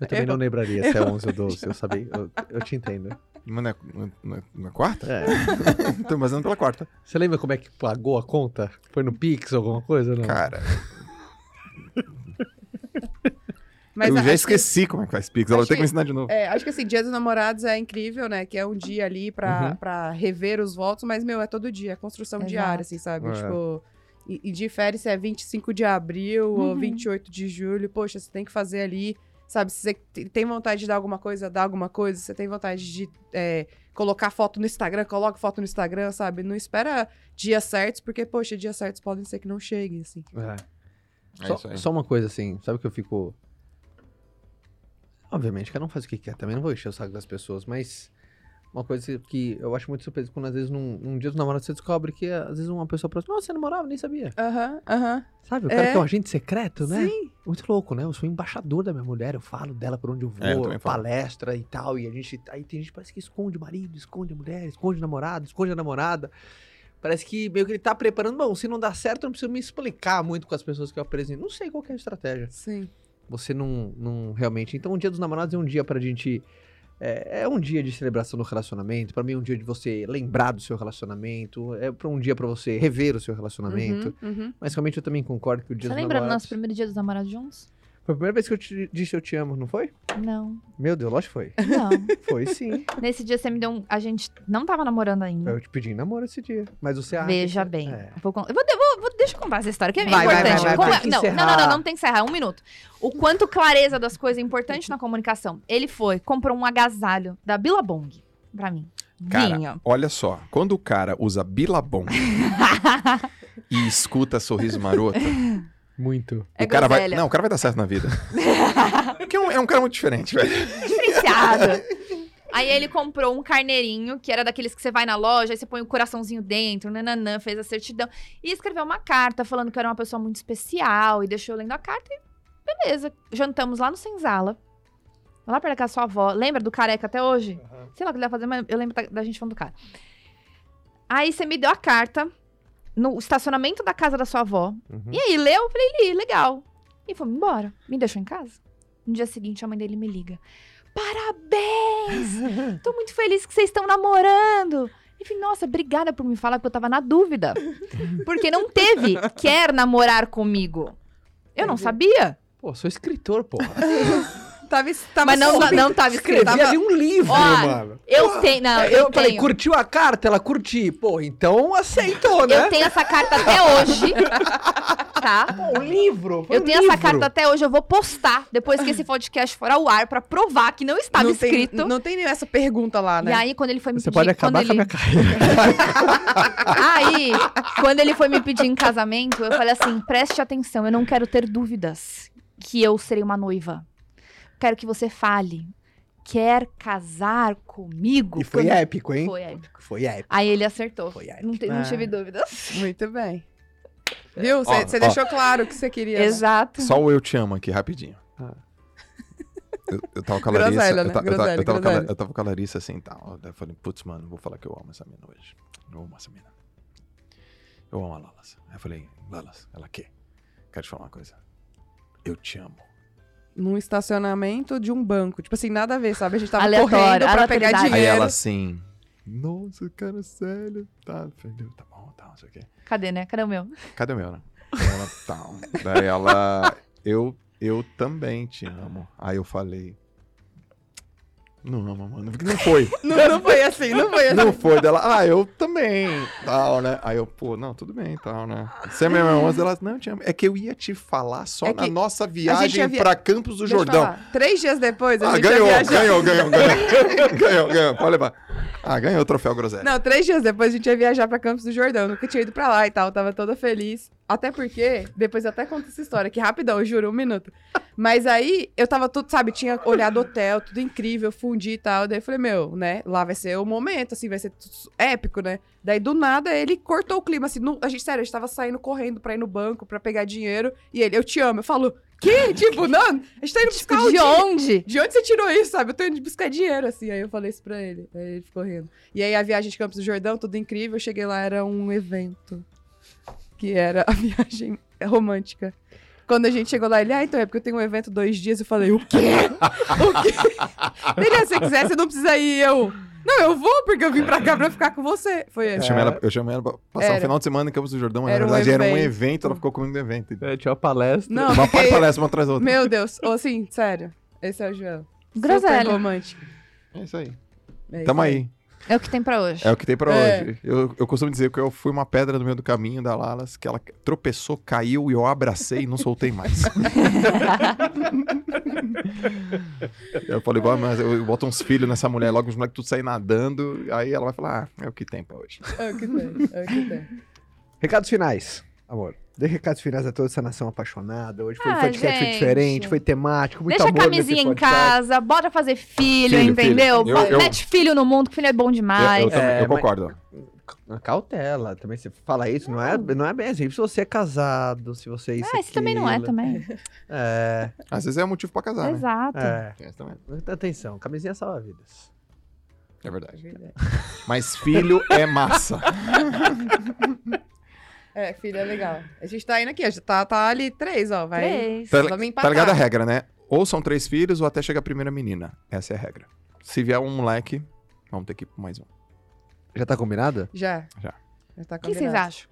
Eu também Eu- não lembraria se é 11 ou 12, eu sabia. Eu, eu te entendo. Mas não é, não é- não é quarta? É. Tô imaginando pela quarta. Você lembra como é que pagou a conta? Foi no Pix ou alguma coisa? Não. Cara, Mas eu acho já que- esqueci como é que faz Pix. Ela acho tem que que- me ensinar de novo. É, acho que assim, Dia dos Namorados é incrível, né? Que é um dia ali pra, Uhum. pra rever os votos, mas, meu, é todo dia, é construção Exato. diária, assim, sabe? É. Tipo, e, e difere se é 25 de abril ou Uhum. 28 de julho. Poxa, você tem que fazer ali, sabe? Se você te- tem vontade de dar alguma coisa, dá alguma coisa. Se você tem vontade de é, colocar foto no Instagram, coloca foto no Instagram, sabe? Não espera dias certos, porque, poxa, dias certos podem ser que não cheguem, assim. É. É Só, só uma coisa assim, sabe que eu fico. Obviamente, cada um faz o que quer, também não vou encher o saco das pessoas, mas uma coisa que eu acho muito surpresa quando às vezes num, num dia dos namorados você descobre que às vezes uma pessoa próxima, nossa, você namorava, nem sabia. Aham, aham. Sabe? O cara É. que é um agente secreto, né? Sim. Muito louco, né? Eu sou embaixador da minha mulher, eu falo dela por onde eu vou, É, eu também falo. palestra e tal. E a gente. Aí tem gente que parece que esconde o marido, esconde a mulher, esconde o namorado, esconde a namorada. Parece que meio que ele tá preparando. Bom, se não dá certo, eu não preciso me explicar muito com as pessoas que eu apresento. Não sei qual que é a estratégia. Sim. Você não, não realmente. Então, o dia dos namorados é um dia pra gente. É, é um dia de celebração do relacionamento. Pra mim, é um dia de você lembrar do seu relacionamento. É pra um dia pra você rever o seu relacionamento. Uhum, uhum. Mas realmente eu também concordo que o dia Você dos lembra do namorados. nosso primeiro dia dos namorados juntos? Foi a primeira vez que eu te disse eu te amo, não foi? Não, Meu Deus, lógico que foi. não. Foi sim. Nesse dia você me deu um. A gente não tava namorando ainda. Eu te pedi em namoro esse dia. Mas você acha. Veja que- bem. É. Vou con- eu vou, vou- vou- deixa eu contar essa história, que é Vai, vai, importante. vai, vai, Como é- que não, não, não, não, não tem que encerrar. Um minuto. O quanto clareza das coisas é importante na comunicação. Ele foi, comprou um agasalho da Billabong pra mim. Cara, olha só. Quando o cara usa Bilabong e escuta Sorriso Maroto, Muito. É o cara vai. Não, o cara vai dar certo na vida. Porque é um, é um cara muito diferente, velho. Diferenciado. Aí ele comprou um carneirinho, que era daqueles que você vai na loja, aí você põe o coraçãozinho dentro, nananã, fez a certidão. E escreveu uma carta falando que eu era uma pessoa muito especial e deixou eu lendo a carta e beleza. Jantamos lá no Senzala. Lá perto da casa da sua avó. Lembra do careca até hoje? Sei lá o que ele ia fazer, mas eu lembro da, da gente falando do cara. Aí você me deu a carta no estacionamento da casa da sua avó. Uhum. E aí, leu? Eu falei, li, legal. E fomos embora. Me deixou em casa. No dia seguinte, a mãe dele me liga. Parabéns! Tô muito feliz que vocês estão namorando. Eu falei, nossa, obrigada por me falar, porque eu tava na dúvida. Porque não teve quer namorar comigo. Eu não sabia. Pô, sou escritor, porra. Tava, tava Mas não, sob- não tava escrito. Escrevi ali um livro, Ó, mano. Eu tenho, não, eu, eu falei, tenho. curtiu a carta? Ela curti. Pô, então aceitou, né? Eu tenho essa carta até hoje. Tá? Pô, um livro. foi Eu um tenho livro. essa carta até hoje, eu vou postar depois que esse podcast for ao ar pra provar que não estava não tem, escrito. não tem nem essa pergunta lá, né? E aí, quando ele foi me Você pedir. pode acabar quando com a ele... minha carreira. Aí, quando ele foi me pedir em casamento, eu falei assim: preste atenção, eu não quero ter dúvidas que eu serei uma noiva. Quero que você fale. Quer casar comigo? E foi Quando- épico, hein? Foi épico. Foi épico. Aí ele acertou. Foi épico. Não, te- não Ah. tive dúvidas. Muito bem. Viu? Ó, Você deixou claro o que você queria. né? Exato. Só o Eu Te Amo aqui, rapidinho. Ah. Eu, eu tava com a Larissa. Groselha, eu, né? eu ta- eu Groselha, tava com a, groselha. eu tava com a Larissa assim e tal. Daí eu falei, putz, mano, não vou falar que eu amo essa mina hoje. Eu amo essa mina. Eu amo a Lalas. Aí eu falei, Lalas, ela quer. Quero te falar uma coisa. Eu te amo. Num estacionamento de um banco. Tipo assim, nada a ver, sabe? A gente tava Aleatório, correndo pra pegar aleatoriedade. Aí dinheiro. ela assim, nossa, cara, sério. Tá, filho, tá bom, tá, não sei o quê. Cadê, né? Cadê o meu? Cadê o meu, né? Ela, tá. Daí ela, eu, eu também te amo. Aí eu falei, não mano. Não foi. Não, não foi assim, não foi assim. Não foi dela, ah, eu também, tal, né? Aí eu, pô, não, tudo bem, tal, né? Você é minha irmã, mas ela, não, amo. É que eu ia te falar só É na nossa ia viagem via- pra Campos do Deixa Jordão. Três dias depois, a Ah, gente ganhou, ganhou, ganhou, ganhou, ganhou, ganhou, pode levar. Ah, ganhou o troféu groselha. Não, três dias depois a gente ia viajar pra Campos do Jordão. Nunca tinha ido pra lá e tal. Tava toda feliz. Até porque, depois eu até conto essa história aqui rapidão, eu juro, um minuto. Mas aí eu tava tudo, sabe, tinha olhado hotel, tudo incrível, fundi e tal. Daí eu falei, meu, né, lá vai ser o momento, assim, vai ser épico, né? Daí do nada ele cortou o clima, assim, não- a gente, sério, a gente tava saindo correndo pra ir no banco pra pegar dinheiro. E ele, eu te amo. Eu falo, que? Tipo, não, a gente tá indo buscar Tipo, o de onde? De onde você tirou isso, sabe? Eu tô indo buscar dinheiro, assim. Aí eu falei isso pra ele. Aí ele ficou rindo. E aí a viagem de Campos do Jordão, tudo incrível. Eu cheguei lá, era um evento. Que era a viagem romântica. Quando a gente chegou lá, ele, ah, então é porque eu tenho um evento dois dias. Eu falei, o quê? o quê? Ele, ah, se você quiser, você não precisa ir. Eu, não, eu vou, porque eu vim pra cá pra ficar com você. Foi Eu esse. chamei, ela, eu chamei ela pra passar Era. um final de semana em Campos do Jordão, mas Era um na verdade era um evento. evento, ela ficou comigo no evento. É, tinha uma palestra. Não, Uma parte fiquei- parece uma atrás da outra. Meu Deus. Ou assim, sério. Esse é o Joel. Super Groselha. romântico. É isso aí. É isso Tamo aí. É o que tem pra hoje. É o que tem pra É. hoje. Eu, eu costumo dizer que eu fui uma pedra no meio do caminho da Lalas, que ela tropeçou, caiu e eu abracei e não soltei mais. eu falei, "Bom, mas eu, eu boto uns filhos nessa mulher, logo os moleques tudo saem nadando, aí ela vai falar, ah, é o que tem pra hoje. É o que tem. É o que tem. Recados finais, amor. Dê recados finais a toda essa nação apaixonada. Hoje foi um Ah, podcast foi gente. diferente, foi temático, muito Deixa a amor nesse camisinha em podcast. casa, bora fazer filho, Filho, entendeu? filho. Eu- eu- Mete filho no mundo, que filho é bom Eu, demais. eu também- É, eu mas- concordo. Cautela, também você fala isso, não é, não é bem assim. Se você é casado, se você é isso Ah, esse também não é também. É, Às vezes é motivo pra casar, né? Exato. é. Esse também. Atenção, camisinha salva vidas. É verdade. Mas filho é massa. É, filho, é legal. A gente tá indo aqui, ó, já tá, tá ali três, ó. Vai. Três. Tá, tá ligado a regra, né? Ou são três filhos ou até chega a primeira menina. Essa é a regra. Se vier um moleque, vamos ter que ir por mais um. Já tá combinado? Já. Já. Já tá O que vocês combinado. acham?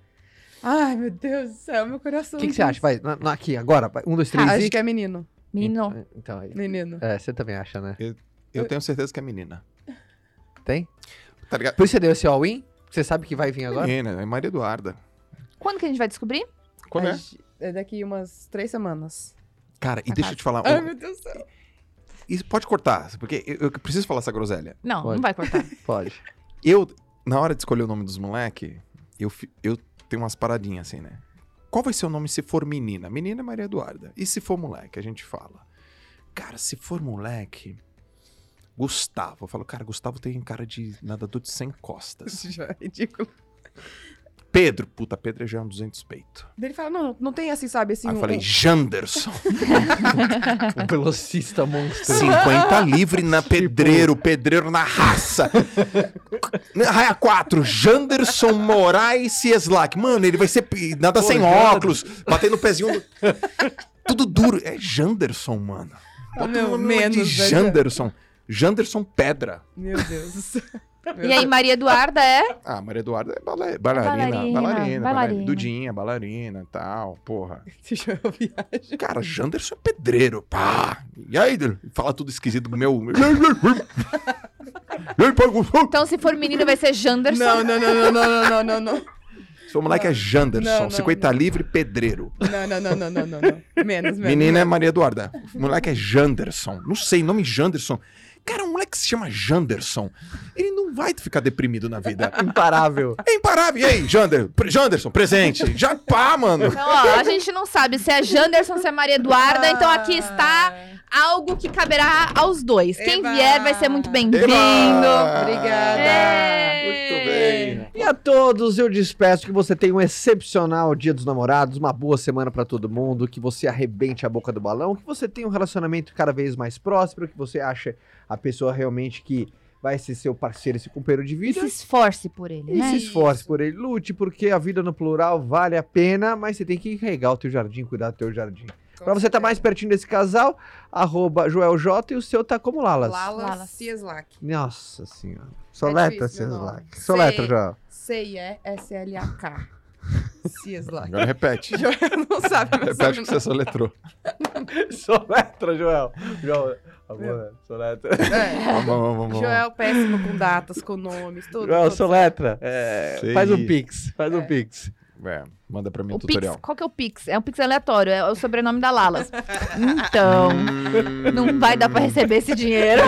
Ai, meu Deus do céu, meu coração. O que, que você acha? Vai, na- na- aqui, agora. vai. Um, dois, três Ah, e... acho que é menino. Menino. Então, aí. Menino. É, você também acha, né? Eu tenho certeza que é menina. Tem? Tá ligado? Por isso você deu esse all-in? Você sabe que vai vir agora? Menina, é Maria Eduarda. Quando que a gente vai descobrir? Quando é? É daqui umas três semanas. Cara, e Tá deixa eu te falar. Ai, um- meu Deus do céu. Isso pode cortar, porque eu, eu preciso falar essa groselha. Não, Pode. não vai cortar. Pode. Eu, na hora de escolher o nome dos moleque, eu, fi- eu tenho umas paradinhas assim, né? Qual vai ser o nome se for menina? Menina é Maria Eduarda. E se for moleque? A gente fala. Cara, se for moleque. Gustavo. Eu falo, cara, Gustavo tem cara de nadador de 100 costas. Isso já é ridículo. Pedro, puta, Pedro já é um 200 peito. Daí Ele fala, não, não tem assim, sabe, assim... Aí eu um- falei, Janderson. Um velocista monstro. 50 livre na pedreiro, pedreiro na raça. Raia 4, Janderson Moraes Cieslak. Mano, ele vai ser nada Pô, sem Jander- óculos, batendo o pezinho. no- Tudo duro. É Janderson, mano. Bota meu, o nome lá de menos, né, Janderson. Janderson Pedra. Meu Deus do céu. E aí, Maria Eduarda é? Ah, Maria Eduarda é bala- bailarina, Bailarina, bailarina. Dudinha, bailarina e tal, porra. Deixa eu viagem. Cara, Janderson é pedreiro, pá. E aí, fala tudo esquisito do meu. Então, se for menino, vai ser Janderson. Não, não, não, não, não, não, não, não. Seu moleque é Janderson, Não, não, 50 não. livre, pedreiro. Não, não, não, não, não, não, não. Menos, menos. Menina é Maria Eduarda. O moleque é Janderson. Não sei, nome Janderson. Cara, um moleque que se chama Janderson, ele não vai ficar deprimido na vida. Imparável. É imparável. E aí, Jander? Pre- Janderson, presente. Já pá, mano. Então, ó, a gente não sabe se é Janderson, se é Maria Eduarda. Então, aqui está algo que caberá aos dois. Quem Eba! vier vai ser muito bem-vindo. Obrigada. Muito bem. E a todos eu despeço que você tenha um excepcional Dia dos Namorados, uma boa semana pra todo mundo, que você arrebente a boca do balão, que você tenha um relacionamento cada vez mais próspero, que você ache a pessoa realmente que vai ser seu parceiro, esse companheiro de E vida. se esforce por ele, E né? se esforce por ele, lute, porque a vida no plural vale a pena, mas você tem que regar o teu jardim, cuidar do teu jardim. Pra você estar mais pertinho desse casal, arroba Joel J e o seu tá como Lalas. Lala Lalas. Cieslak. Nossa senhora. Soletra, Ceslac. nome. Soletra, Joel. C-I-E-S-L-A-K. Cieslak. Agora repete. Não sabe Repete o que você soletrou. Soletra, Joel. Joel, amor, soletra. É. Vamos, vamos, vamos. Joel péssimo com datas, com nomes, tudo. Joel, tudo soletra. É, faz um pix, faz um É. pix. É, manda pra mim o, O tutorial. Pix, qual que é o Pix? É um Pix aleatório, é o sobrenome da Lalas. Então, Hum. não vai dar pra receber esse dinheiro.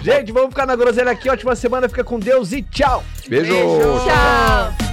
Gente, vamos ficar na groselha aqui. Ótima semana, fica com Deus e tchau. Beijo. Beijo. Tchau.